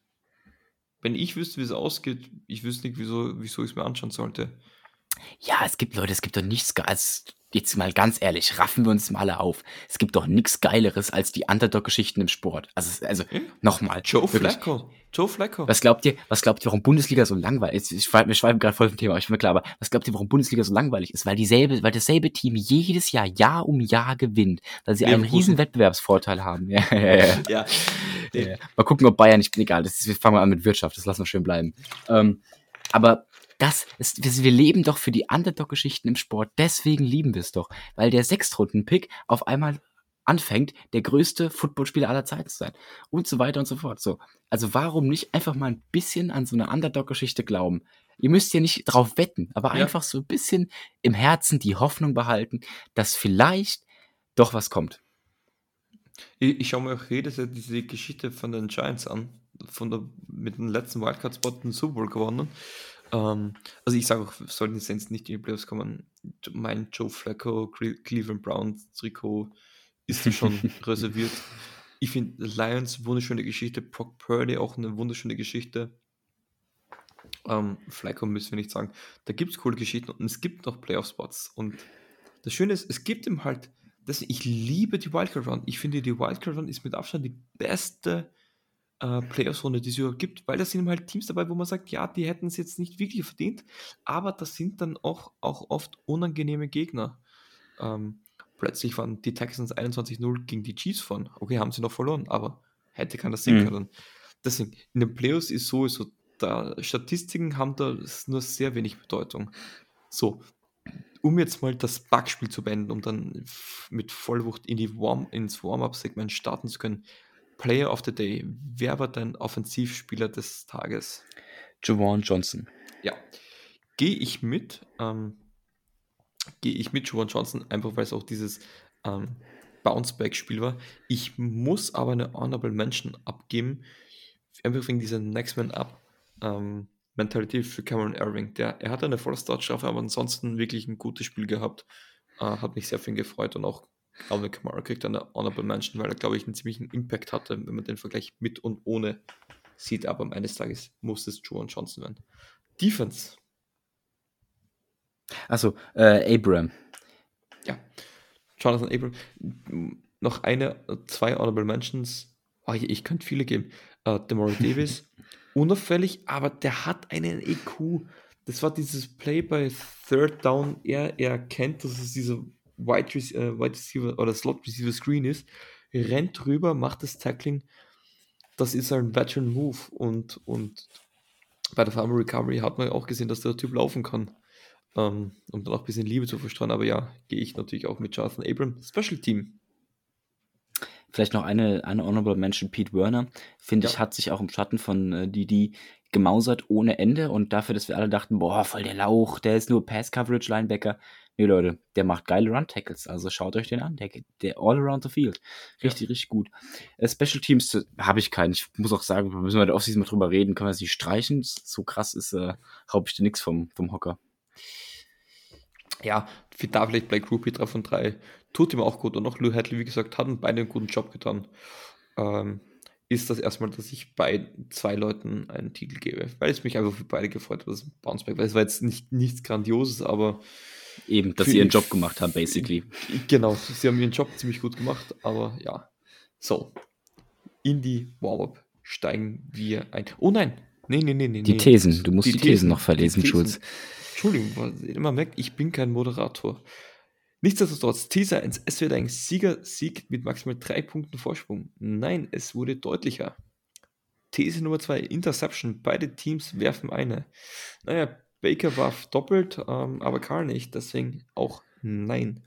Wenn ich wüsste, wie es ausgeht, ich wüsste nicht, wieso, wieso ich es mir anschauen sollte. Ja, es gibt Leute, es gibt doch nichts als jetzt mal ganz ehrlich, raffen wir uns mal alle auf. Es gibt doch nichts Geileres als die Underdog-Geschichten im Sport. Also, also hm? nochmal. Joe Flacco. Joe Flacco. Was glaubt ihr, was glaubt ihr, warum Bundesliga so langweilig ist? Ich, wir schweifen gerade voll vom Thema, aber ich bin mir klar, aber was glaubt ihr, warum Bundesliga so langweilig ist? Weil dieselbe, weil dasselbe Team jedes Jahr, Jahr um Jahr gewinnt, weil sie einen riesen Wettbewerbsvorteil haben. Ja, ja, ja. ja. ja. Mal gucken, ob Bayern nicht, egal, das ist, wir fangen mal an mit Wirtschaft, das lassen wir schön bleiben. Ähm, aber das ist, wir leben doch für die Underdog-Geschichten im Sport. Deswegen lieben wir es doch. Weil der Sechstrunden-Pick auf einmal anfängt, der größte Footballspieler aller Zeiten zu sein. Und so weiter und so fort. So. Also warum nicht einfach mal ein bisschen an so eine Underdog-Geschichte glauben? Ihr müsst ja nicht drauf wetten, aber ja. einfach so ein bisschen im Herzen die Hoffnung behalten, dass vielleicht doch was kommt. Ich, ich schaue mir auch jedes Jahr diese Geschichte von den Giants an, von der, mit dem letzten Wildcard-Spot den Super Bowl gewonnen. Ähm, also ich sage auch, sollten die Saints nicht in die Playoffs kommen, mein Joe Flacco, Cleveland Browns Trikot ist schon reserviert. Ich finde Lions wunderschöne Geschichte, Brock Purdy auch eine wunderschöne Geschichte. Ähm, Flacco müssen wir nicht sagen. Da gibt es coole Geschichten und es gibt noch Playoff-Spots. Und das Schöne ist, es gibt ihm halt, das, ich liebe die Wildcard Run. Ich finde, die Wildcard Run ist mit Abstand die beste äh, Playoffs-Runde, die es überhaupt gibt, weil da sind halt Teams dabei, wo man sagt, ja, die hätten es jetzt nicht wirklich verdient, aber das sind dann auch, auch oft unangenehme Gegner. Ähm, plötzlich waren die Texans 21-0 gegen die Chiefs von. Okay, haben sie noch verloren, aber hätte keiner sehen mhm. können. Deswegen, in den Playoffs ist sowieso, da Statistiken haben da nur sehr wenig Bedeutung. So, um jetzt mal das Backspiel zu beenden, um dann mit Vollwucht in die Warm, ins Warm-Up-Segment starten zu können. Player of the Day, wer war dein Offensivspieler des Tages? Jawan Johnson. Ja, gehe ich mit. Ähm, gehe ich mit Jawan Johnson, einfach weil es auch dieses ähm, Bounce-Back-Spiel war. Ich muss aber eine Honorable Mention abgeben, einfach wegen dieser Next Man Up. Ähm, Mentalität für Cameron Irving. Der, er hatte eine Vollstart-Strafe, aber ansonsten wirklich ein gutes Spiel gehabt. Äh, hat mich sehr viel gefreut und auch Alvin Kamara kriegt eine Honorable Mention, weil er, glaube ich, einen ziemlichen Impact hatte, wenn man den Vergleich mit und ohne sieht. Aber am Ende des Tages muss es Joan Johnson werden. Defense. Achso, äh, Abram. Ja, Jonathan Abram. Noch eine, zwei Honorable Mentions. Oh, ich, ich könnte viele geben. Uh, Demore Davis unauffällig, aber der hat einen EQ. Das war dieses Play bei Third Down. Er, er erkennt, dass es dieser Wide, äh, Wide Receiver oder Slot Receiver Screen ist, rennt rüber, macht das Tackling. Das ist ein Veteran Move und, und bei der Farmer Recovery hat man auch gesehen, dass der Typ laufen kann. Um, ähm, um dann auch ein bisschen Liebe zu verstreuen. Aber ja, gehe ich natürlich auch mit Jonathan Abram. Special Team. Vielleicht noch eine, eine Honorable Mention, Pete Werner, finde ja. ich, hat sich auch im Schatten von äh, Didi gemausert ohne Ende und dafür, dass wir alle dachten, boah, voll der Lauch, der ist nur Pass-Coverage-Linebacker. Nee, Leute, der macht geile Run-Tackles, also schaut euch den an, der, der all around the field. Richtig, ja. richtig gut. Äh, Special Teams äh, habe ich keinen. Ich muss auch sagen, wir müssen wir der Offseason mal drüber reden, können wir sie streichen? So krass ist, äh, raub ich dir nichts vom, vom Hocker. Ja, da vielleicht Blake Ruby 3 von 3 tut ihm auch gut. Und auch Lou Hadley, wie gesagt, haben beide einen guten Job getan. Ähm, ist das erstmal, dass ich bei zwei Leuten einen Titel gebe, weil es mich einfach für beide gefreut hat, das Bounceback, weil es war jetzt nicht, nichts Grandioses, aber eben, dass sie ihren Job gemacht haben, basically. Genau, sie haben ihren Job ziemlich gut gemacht, aber ja. So, in die Warm-Up steigen wir ein. Oh nein, nee, nee, nee, nee. Die Thesen, du musst die, die Thesen, Thesen, noch verlesen, Schulz. Entschuldigung, immer weg, ich bin kein Moderator. Nichtsdestotrotz, Teaser 1, es wird ein Sieger-Sieg mit maximal drei Punkten Vorsprung. Nein, es wurde deutlicher. These Nummer 2, Interception. Beide Teams werfen eine. Naja, Baker warf doppelt, ähm, aber Carl nicht, deswegen auch nein.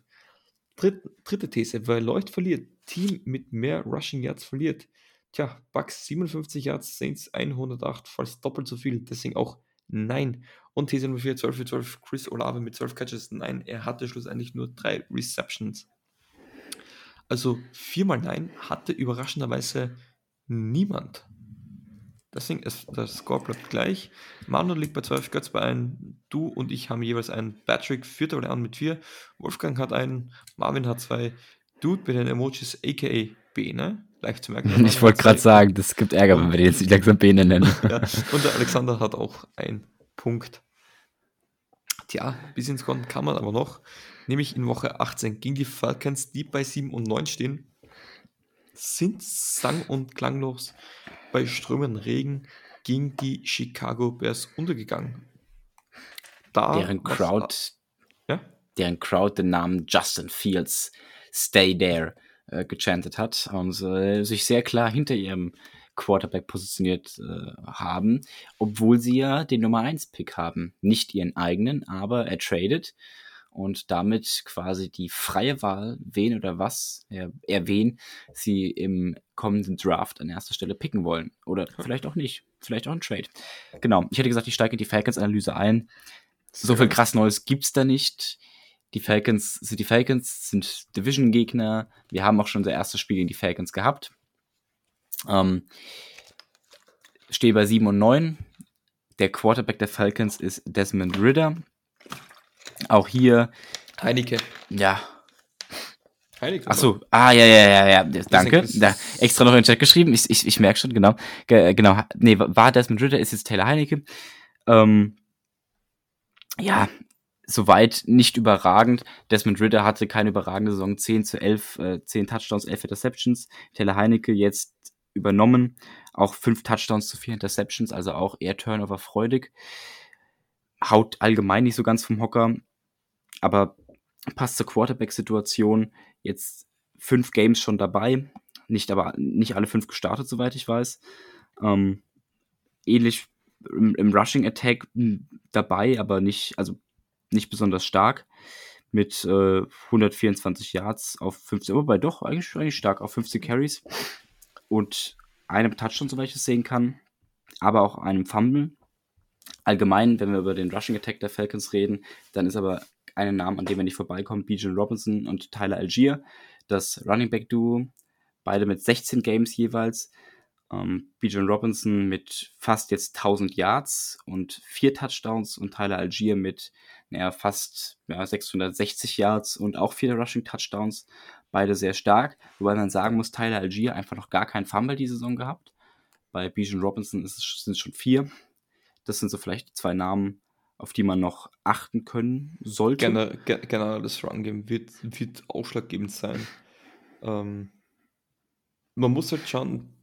Dritt, dritte These, weil Leucht verliert. Team mit mehr Rushing Yards verliert. Tja, Bucks 57 Yards, Saints 108, falls doppelt so viel, deswegen auch Nein. Und These Nummer 4, 12 für 12, Chris Olave mit 12 Catches. Nein, er hatte schlussendlich nur drei Receptions. Also viermal Nein hatte überraschenderweise niemand. Deswegen ist das Score bleibt gleich. Manu liegt bei 12, Götz bei 1, du und ich haben jeweils einen. Patrick führt aber an mit 4, Wolfgang hat einen, Marvin hat zwei, Dude bei den Emojis aka B, ne? leicht zu merken. Ich wollte gerade sagen, das gibt Ärger, wenn wir den jetzt nicht langsam Bene nennen. ja. Und der Alexander hat auch einen Punkt. Tja, bis ins Konten kann man aber noch. Nämlich in Woche 18 gegen die Falcons, die bei 7 und 9 stehen, sind sang- und klanglos bei Strömen Regen gegen die Chicago Bears untergegangen. Da deren Crowd, ja? deren Crowd den Namen Justin Fields Stay There äh, gechantet hat und äh, sich sehr klar hinter ihrem Quarterback positioniert äh, haben, obwohl sie ja den Nummer 1 Pick haben. Nicht ihren eigenen, aber er tradet und damit quasi die freie Wahl, wen oder was, er, er wen sie im kommenden Draft an erster Stelle picken wollen. Oder vielleicht auch nicht. Vielleicht auch ein Trade. Genau. Ich hätte gesagt, ich steige in die Falcons-Analyse ein. So viel krass Neues gibt's da nicht. Die Falcons sind die Falcons, sind Division-Gegner. Wir haben auch schon unser erstes Spiel gegen die Falcons gehabt. Ähm, stehe bei 7 und 9. Der Quarterback der Falcons ist Desmond Ritter. Auch hier. Heineke. Ja. Heineke. Achso, ah, ja, ja, ja, ja, danke. Da, extra noch in den Chat geschrieben. Ich, ich, ich merke schon, genau. Ge genau. Nee, war Desmond Ritter, ist jetzt Taylor Heineke. Ähm, ja, soweit nicht überragend. Desmond Ritter hatte keine überragende Saison. 10 zu 11, äh, 10 Touchdowns, 11 Interceptions. Taylor Heineke jetzt übernommen. Auch fünf Touchdowns zu vier Interceptions, also auch eher Turnover freudig. Haut allgemein nicht so ganz vom Hocker, aber passt zur Quarterback-Situation. Jetzt fünf Games schon dabei, nicht aber nicht alle fünf gestartet, soweit ich weiß. Ähm, ähnlich im, im, Rushing Attack hm, dabei, aber nicht, also nicht besonders stark. Mit äh, 124 Yards auf 50, wobei doch eigentlich, eigentlich stark auf 50 Carries und einem Touchdown, soweit ich es sehen kann, aber auch einem Fumble. Allgemein, wenn wir über den Rushing Attack der Falcons reden, dann ist aber einen Namen, an dem wir nicht vorbeikommen, Bijan Robinson und Tyler Algier, das Running Back Duo, beide mit 16 Games jeweils. Ähm, Bijan Robinson mit fast jetzt 1000 Yards und vier Touchdowns und Tyler Algier mit naja, fast ja, 660 Yards und auch vier Rushing Touchdowns. Beide sehr stark, wobei man sagen muss, Tyler Algier einfach noch gar keinen Fumble die Saison gehabt. Bei Bijan Robinson sind es schon vier. Das sind so vielleicht zwei Namen, auf die man noch achten können sollte. Generell, generell das Run-Game wird, wird ausschlaggebend sein. Ähm, man muss halt schauen,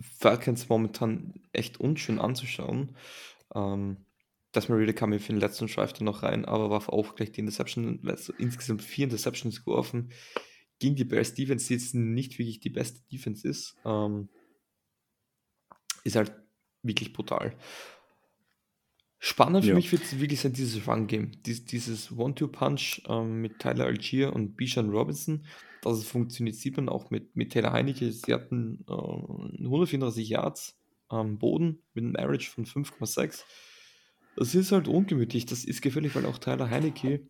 Falcons momentan echt unschön anzuschauen. Ähm, Desmond Reader kam mir für den letzten Drive dann noch rein, aber warf auch gleich die Interception, also insgesamt vier Interceptions geworfen. Gegen die Bears Defense, die jetzt nicht wirklich die beste Defense ist, ähm, ist halt wirklich brutal. Spannend für mich wird es wirklich sein, dieses Run-Game. Dies, dieses One-Two-Punch ähm, mit Tyler Algier und Bijan Robinson. Dass es funktioniert, sieht man auch mit, mit Taylor Heinecke. Sie hatten äh, 134 Yards am Boden mit einem Average von 5,6. Das ist halt ungemütlich. Das ist gefährlich, weil auch Tyler Heinecke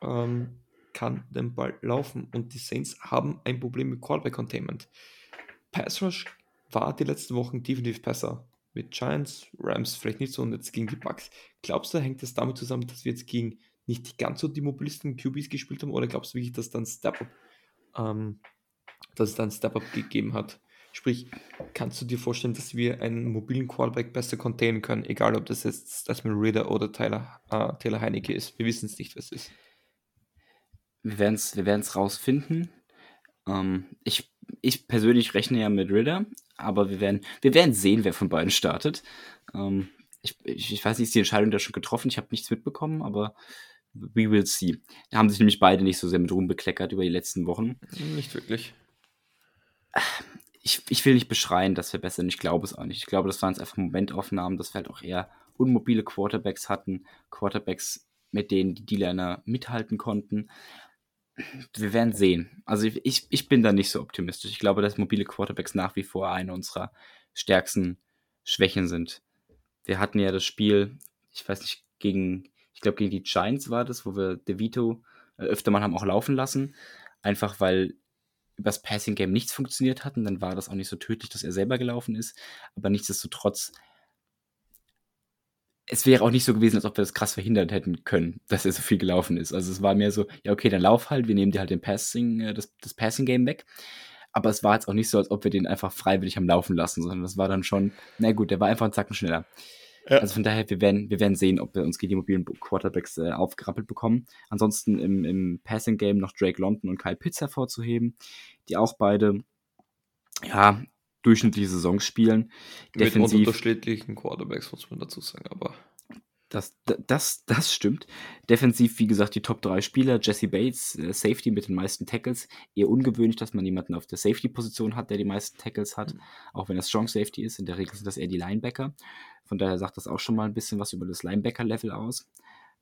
ähm, kann den Ball laufen und die Saints haben ein Problem mit Callback Containment. Pass Rush war die letzten Wochen definitiv besser mit Giants, Rams vielleicht nicht so und jetzt gegen die Bucks. Glaubst du, hängt das damit zusammen, dass wir jetzt gegen nicht ganz so die mobilisten QBs gespielt haben oder glaubst du wirklich, dass dann Step-Up, ähm, dass es dann Step-Up gegeben hat? Sprich, kannst du dir vorstellen, dass wir einen mobilen Quarterback besser containen können, egal ob das jetzt Desmond Ritter oder Tyler, äh, Taylor Heinecke ist? Wir wissen es nicht, was es ist. Wir werden es wir rausfinden. Ähm, ich, ich persönlich rechne ja mit Ritter, aber wir werden, wir werden sehen, wer von beiden startet. Ähm, ich, ich, ich, weiß nicht, ist die Entscheidung da schon getroffen? Ich habe nichts mitbekommen, aber we will see. Da haben sich nämlich beide nicht so sehr mit Ruhm bekleckert über die letzten Wochen. Nicht wirklich. Ich, ich will nicht beschreien, dass wir besser sind. Ich glaube es auch nicht. Ich glaube, das waren jetzt einfach Momentaufnahmen, dass wir halt auch eher unmobile Quarterbacks hatten. Quarterbacks, mit denen die D-Liner mithalten konnten wir werden sehen. Also ich, ich bin da nicht so optimistisch. Ich glaube, dass mobile Quarterbacks nach wie vor eine unserer stärksten Schwächen sind. Wir hatten ja das Spiel, ich weiß nicht, gegen, ich glaube gegen die Giants war das, wo wir DeVito äh, öfter mal haben auch laufen lassen. Einfach weil übers Passing Game nichts funktioniert hat und dann war das auch nicht so tödlich, dass er selber gelaufen ist. Aber nichtsdestotrotz es wäre auch nicht so gewesen, als ob wir das krass verhindert hätten können, dass er so viel gelaufen ist. Also es war mehr so, ja, okay, dann lauf halt, wir nehmen dir halt den Passing, äh, das, das Passing-Game weg. Aber es war jetzt auch nicht so, als ob wir den einfach freiwillig haben laufen lassen, sondern das war dann schon, na gut, der war einfach einen Zacken schneller. Ja. Also von daher, wir werden, wir werden sehen, ob wir uns gegen die mobilen Quarterbacks äh, aufgerappelt bekommen. Ansonsten im, im Passing-Game noch Drake London und Kyle Pitts hervorzuheben, die auch beide, ja, durchschnittliche Saisons spielen. Mit Defensiv, unterschiedlichen Quarterbacks, muss man dazu sagen, aber. Das, das, das stimmt. Defensiv, wie gesagt, die Top 3 Spieler. Jesse Bates, äh, Safety mit den meisten Tackles. Eher ungewöhnlich, dass man jemanden auf der Safety-Position hat, der die meisten Tackles hat. Mhm. Auch wenn er Strong Safety ist. In der Regel sind das eher die Linebacker. Von daher sagt das auch schon mal ein bisschen was über das Linebacker-Level aus.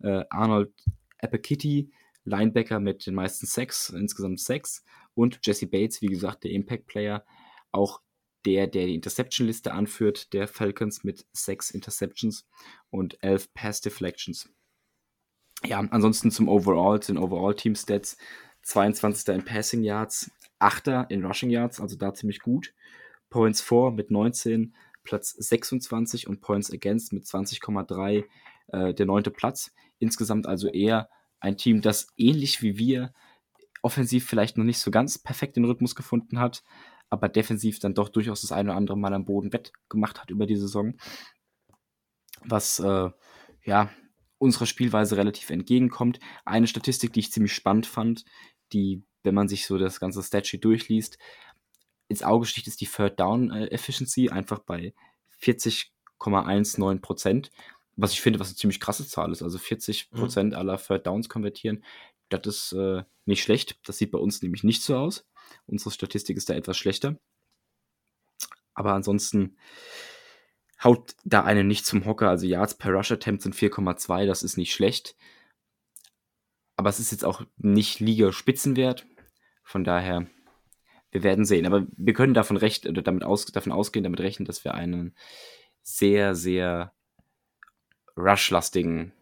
Äh, Arnold Apakitty, Linebacker mit den meisten Sacks, insgesamt sechs. Und Jesse Bates, wie gesagt, der Impact-Player, auch der, der die Interception-Liste anführt, der Falcons mit sechs Interceptions und elf Pass-Deflections. Ja, ansonsten zum Overall, den Overall-Team-Stats. 22. in Passing Yards, 8. in Rushing Yards, also da ziemlich gut. Points for mit 19, Platz 26 und Points Against mit 20,3 äh, der neunte Platz. Insgesamt also eher ein Team, das ähnlich wie wir offensiv vielleicht noch nicht so ganz perfekt den Rhythmus gefunden hat, aber defensiv dann doch durchaus das eine oder andere Mal am Boden wettgemacht hat über die Saison. Was äh, ja unserer Spielweise relativ entgegenkommt. Eine Statistik, die ich ziemlich spannend fand, die, wenn man sich so das ganze Statsheet durchliest, ins Auge sticht, ist die Third Down äh, Efficiency einfach bei 40,19 Prozent. Was ich finde, was eine ziemlich krasse Zahl ist. Also 40 mhm. Prozent mhm. aller Third Downs konvertieren. Das ist äh, nicht schlecht. Das sieht bei uns nämlich nicht so aus. Unsere Statistik ist da etwas schlechter. Aber ansonsten haut da eine nicht zum Hocker. Also Yards per Rush Attempt sind 4,2. Das ist nicht schlecht. Aber es ist jetzt auch nicht Liga-Spitzenwert. Von daher, wir werden sehen. Aber wir können davon, recht, oder damit aus, davon ausgehen, damit rechnen, dass wir einen sehr, sehr rush-lastigen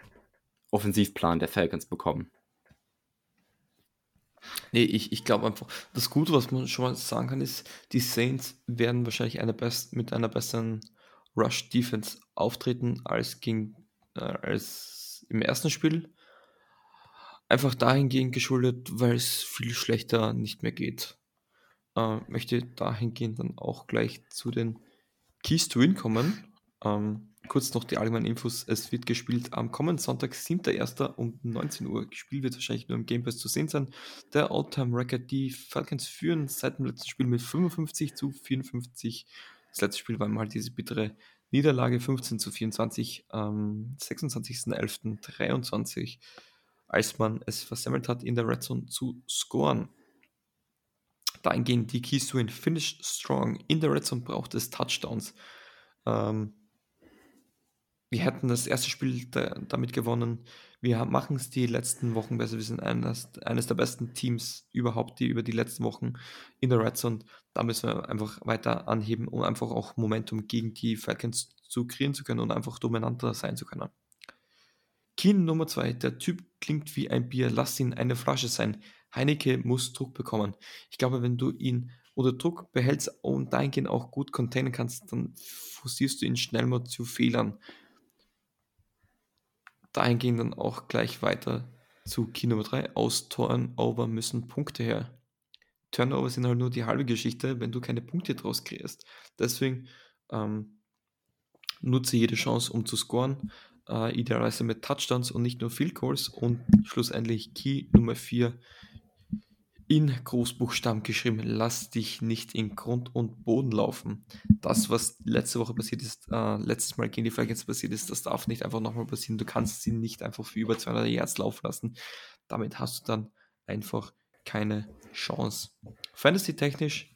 Offensivplan der Falcons bekommen. Nee, ich, ich glaube einfach, das Gute, was man schon mal sagen kann, ist, die Saints werden wahrscheinlich eine best, mit einer besseren Rush-Defense auftreten als, gegen, äh, als im ersten Spiel. Einfach dahingehend geschuldet, weil es viel schlechter nicht mehr geht. Äh, möchte dahingehend dann auch gleich zu den Keys to Win kommen. Ähm, kurz noch die allgemeinen Infos. Es wird gespielt am kommenden Sonntag, 7.1. um 19 Uhr. Gespielt wird wahrscheinlich nur im Game Pass zu sehen sein. Der All-Time-Record, die Falcons führen seit dem letzten Spiel mit 55 zu 54. Das letzte Spiel war mal diese bittere Niederlage 15 zu 24 am 26.11.23, als man es versemmelt hat, in der Red Zone zu scoren. Dahingehend die Keys to win. Finish strong. In der Red Zone braucht es Touchdowns. Ähm, wir hätten das erste Spiel da, damit gewonnen. Wir machen es die letzten Wochen besser. Wir sind eines, eines der besten Teams überhaupt, die über die letzten Wochen in der Red Zone. Da müssen wir einfach weiter anheben, um einfach auch Momentum gegen die Falcons zu kreieren zu können und einfach dominanter sein zu können. Keen Nummer 2. Der Typ klingt wie ein Bier. Lass ihn eine Flasche sein. Heineke muss Druck bekommen. Ich glaube, wenn du ihn unter Druck behältst und dahingehend auch gut containen kannst, dann forcierst du ihn schnell mal zu Fehlern dahingehend dann auch gleich weiter zu Key Nummer 3. Aus Turnover müssen Punkte her. Turnover sind halt nur die halbe Geschichte, wenn du keine Punkte draus kreierst. Deswegen ähm, nutze jede Chance, um zu scoren. Äh, idealerweise mit Touchdowns und nicht nur Field Goals. Und schlussendlich Key Nummer 4 in Großbuchstaben geschrieben, lass dich nicht in Grund und Boden laufen. Das, was letzte Woche passiert ist, äh, letztes Mal gegen die Falcons passiert ist, das darf nicht einfach nochmal passieren. Du kannst sie nicht einfach für über 200 Yards laufen lassen. Damit hast du dann einfach keine Chance. Fantasy-technisch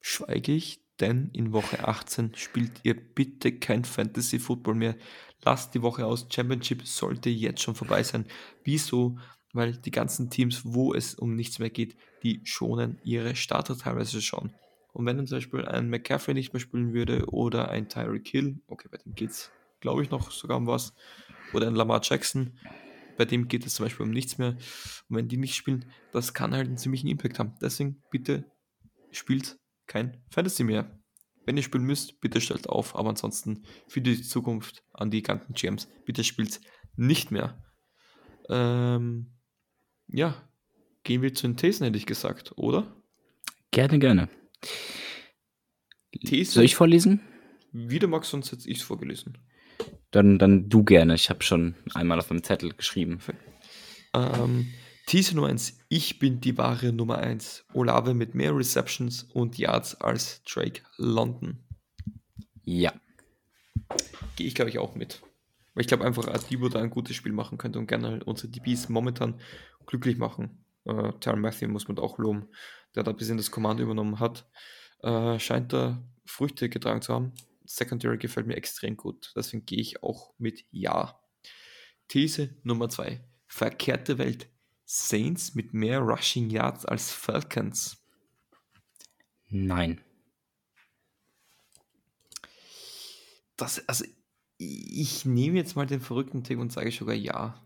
schweige ich, denn in Woche 18 spielt ihr bitte kein Fantasy Football mehr. Lasst die Woche aus. Championship sollte jetzt schon vorbei sein. Wieso weil die ganzen Teams, wo es um nichts mehr geht, die schonen ihre Starter teilweise schon. Und wenn dann zum Beispiel ein McCaffrey nicht mehr spielen würde oder ein Tyreek Hill, okay, bei dem geht es, glaube ich, noch sogar um was, oder ein Lamar Jackson, bei dem geht es zum Beispiel um nichts mehr. Und wenn die nicht spielen, das kann halt einen ziemlichen Impact haben. Deswegen bitte spielt kein Fantasy mehr. Wenn ihr spielen müsst, bitte stellt auf, aber ansonsten für die Zukunft an die ganzen GMs, bitte spielt nicht mehr. Ähm, ja, gehen wir zu den Thesen, hätte ich gesagt, oder? Gerne, gerne. These, Soll ich vorlesen? Wie du magst, sonst hätte ich es vorgelesen. Dann, dann du gerne. Ich habe schon einmal auf dem Zettel geschrieben. Ähm, These Nummer 1. Ich bin die wahre Nummer 1. Olave mit mehr Receptions und Yards als Drake London. Ja. Gehe ich, glaube ich, auch mit. Weil ich glaube einfach, als Debo da ein gutes Spiel machen könnte und generell unsere DBs momentan glücklich machen. Äh, Terry Matthew muss man auch loben, der da ein bisschen das Kommando übernommen hat. Äh, scheint da Früchte getragen zu haben. Secondary gefällt mir extrem gut. Deswegen gehe ich auch mit Ja. These Nummer 2. Verkehrte Welt. Saints mit mehr Rushing Yards als Falcons. Nein. Das, also, ich nehme jetzt mal den verrückten Tipp und sage sogar ja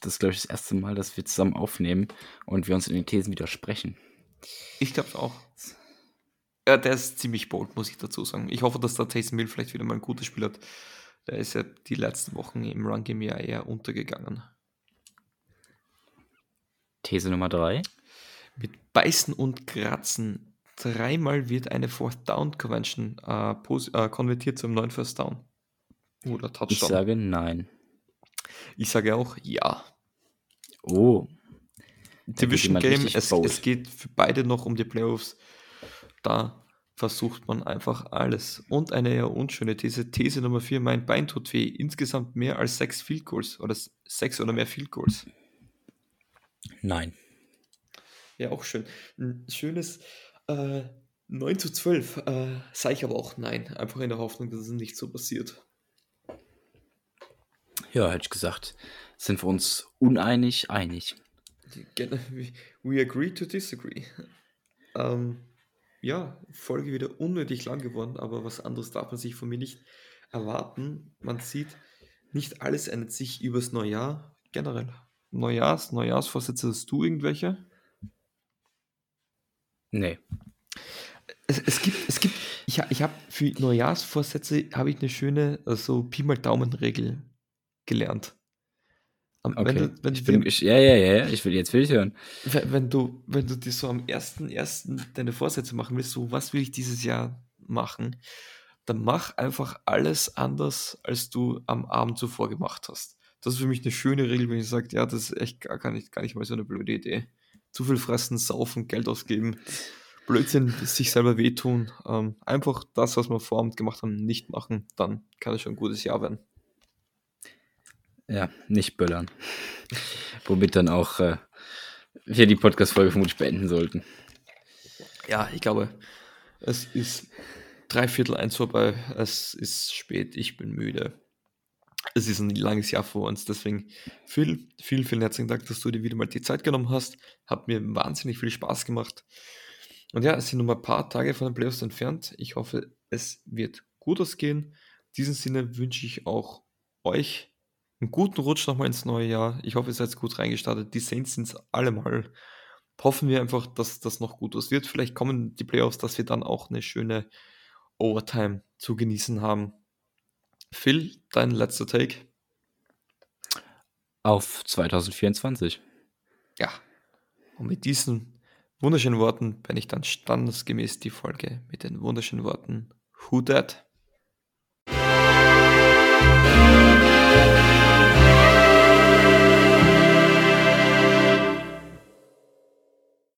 das ist, glaube ich, das erste Mal, dass wir zusammen aufnehmen und wir uns in den Thesen widersprechen. Ich glaube auch. Ja, der ist ziemlich bold, muss ich dazu sagen. Ich hoffe, dass der Taysom Mill vielleicht wieder mal ein gutes Spiel hat. Der ist ja die letzten Wochen im Run-Game ja eher untergegangen. These Nummer drei. Mit Beißen und Kratzen. Dreimal wird eine Fourth Down Convention äh, äh, konvertiert zum neuen First Down. Oder Touchdown. Ich sage nein. Ich sage auch ja. Oh. Division Game, es, es, geht für beide noch um die Playoffs. Da versucht man einfach alles. Und eine eher unschöne These, These Nummer 4, mein Bein tut weh. Insgesamt mehr als sechs Field Goals oder sechs oder mehr Field Goals. Nein. Ja, auch schön. Ein schönes äh, 9 zu 12 äh, sage ich aber auch nein. Einfach in der Hoffnung, dass es nicht so passiert. Ja, hätte ich gesagt, sind wir uns uneinig, einig. We agree to disagree. Ähm, ja, Folge wieder unnötig lang geworden, aber was anderes darf man sich von mir nicht erwarten. Man sieht, nicht alles ändert sich übers Neujahr. Generell. Neujahrs, Neujahrsvorsätze, hast du irgendwelche? Nee. Es, es gibt, es gibt, ich, ich habe für Neujahrsvorsätze habe ich eine schöne, also Pi mal Daumen-Regel gelernt. Okay. Wenn du, wenn ich bin, ich, ja, ja, ja, ich will, jetzt will ich hören. Wenn du, wenn du dir so am 1.1. deine Vorsätze machen willst, so was will ich dieses Jahr machen, dann mach einfach alles anders, als du am Abend zuvor gemacht hast. Das ist für mich eine schöne Regel, wenn ich sage, ja, das ist echt gar, gar, nicht, gar nicht mal so eine blöde Idee. Zu viel fressen, saufen, Geld ausgeben, Blödsinn, sich selber wehtun. Ähm, einfach das, was wir vor Abend gemacht haben, nicht machen, dann kann es schon ein gutes Jahr werden. Ja, nicht böllern. Womit dann auch äh, wir die Podcast-Folge vermutlich beenden sollten. Ja, ich glaube, es ist drei Viertel eins vorbei. Es ist spät, ich bin müde. Es ist ein langes Jahr vor uns, deswegen viel, vielen, vielen herzlichen Dank, dass du dir wieder mal die Zeit genommen hast. Hat mir wahnsinnig viel Spaß gemacht. Und ja, es sind nur ein paar Tage von den Playoffs entfernt. Ich hoffe, es wird gut ausgehen. In diesem Sinne wünsche ich auch euch einen guten Rutsch nochmal ins neue Jahr. Ich hoffe, ihr seid gut reingestartet. Die Saints sind es allemal. Hoffen wir einfach, dass das noch gut was wird. Vielleicht kommen die Playoffs, dass wir dann auch eine schöne Overtime zu genießen haben. Phil, dein letzter Take? Auf 2024. Ja. Und mit diesen wunderschönen Worten bin ich dann standesgemäß die Folge mit den wunderschönen Worten Who Dat?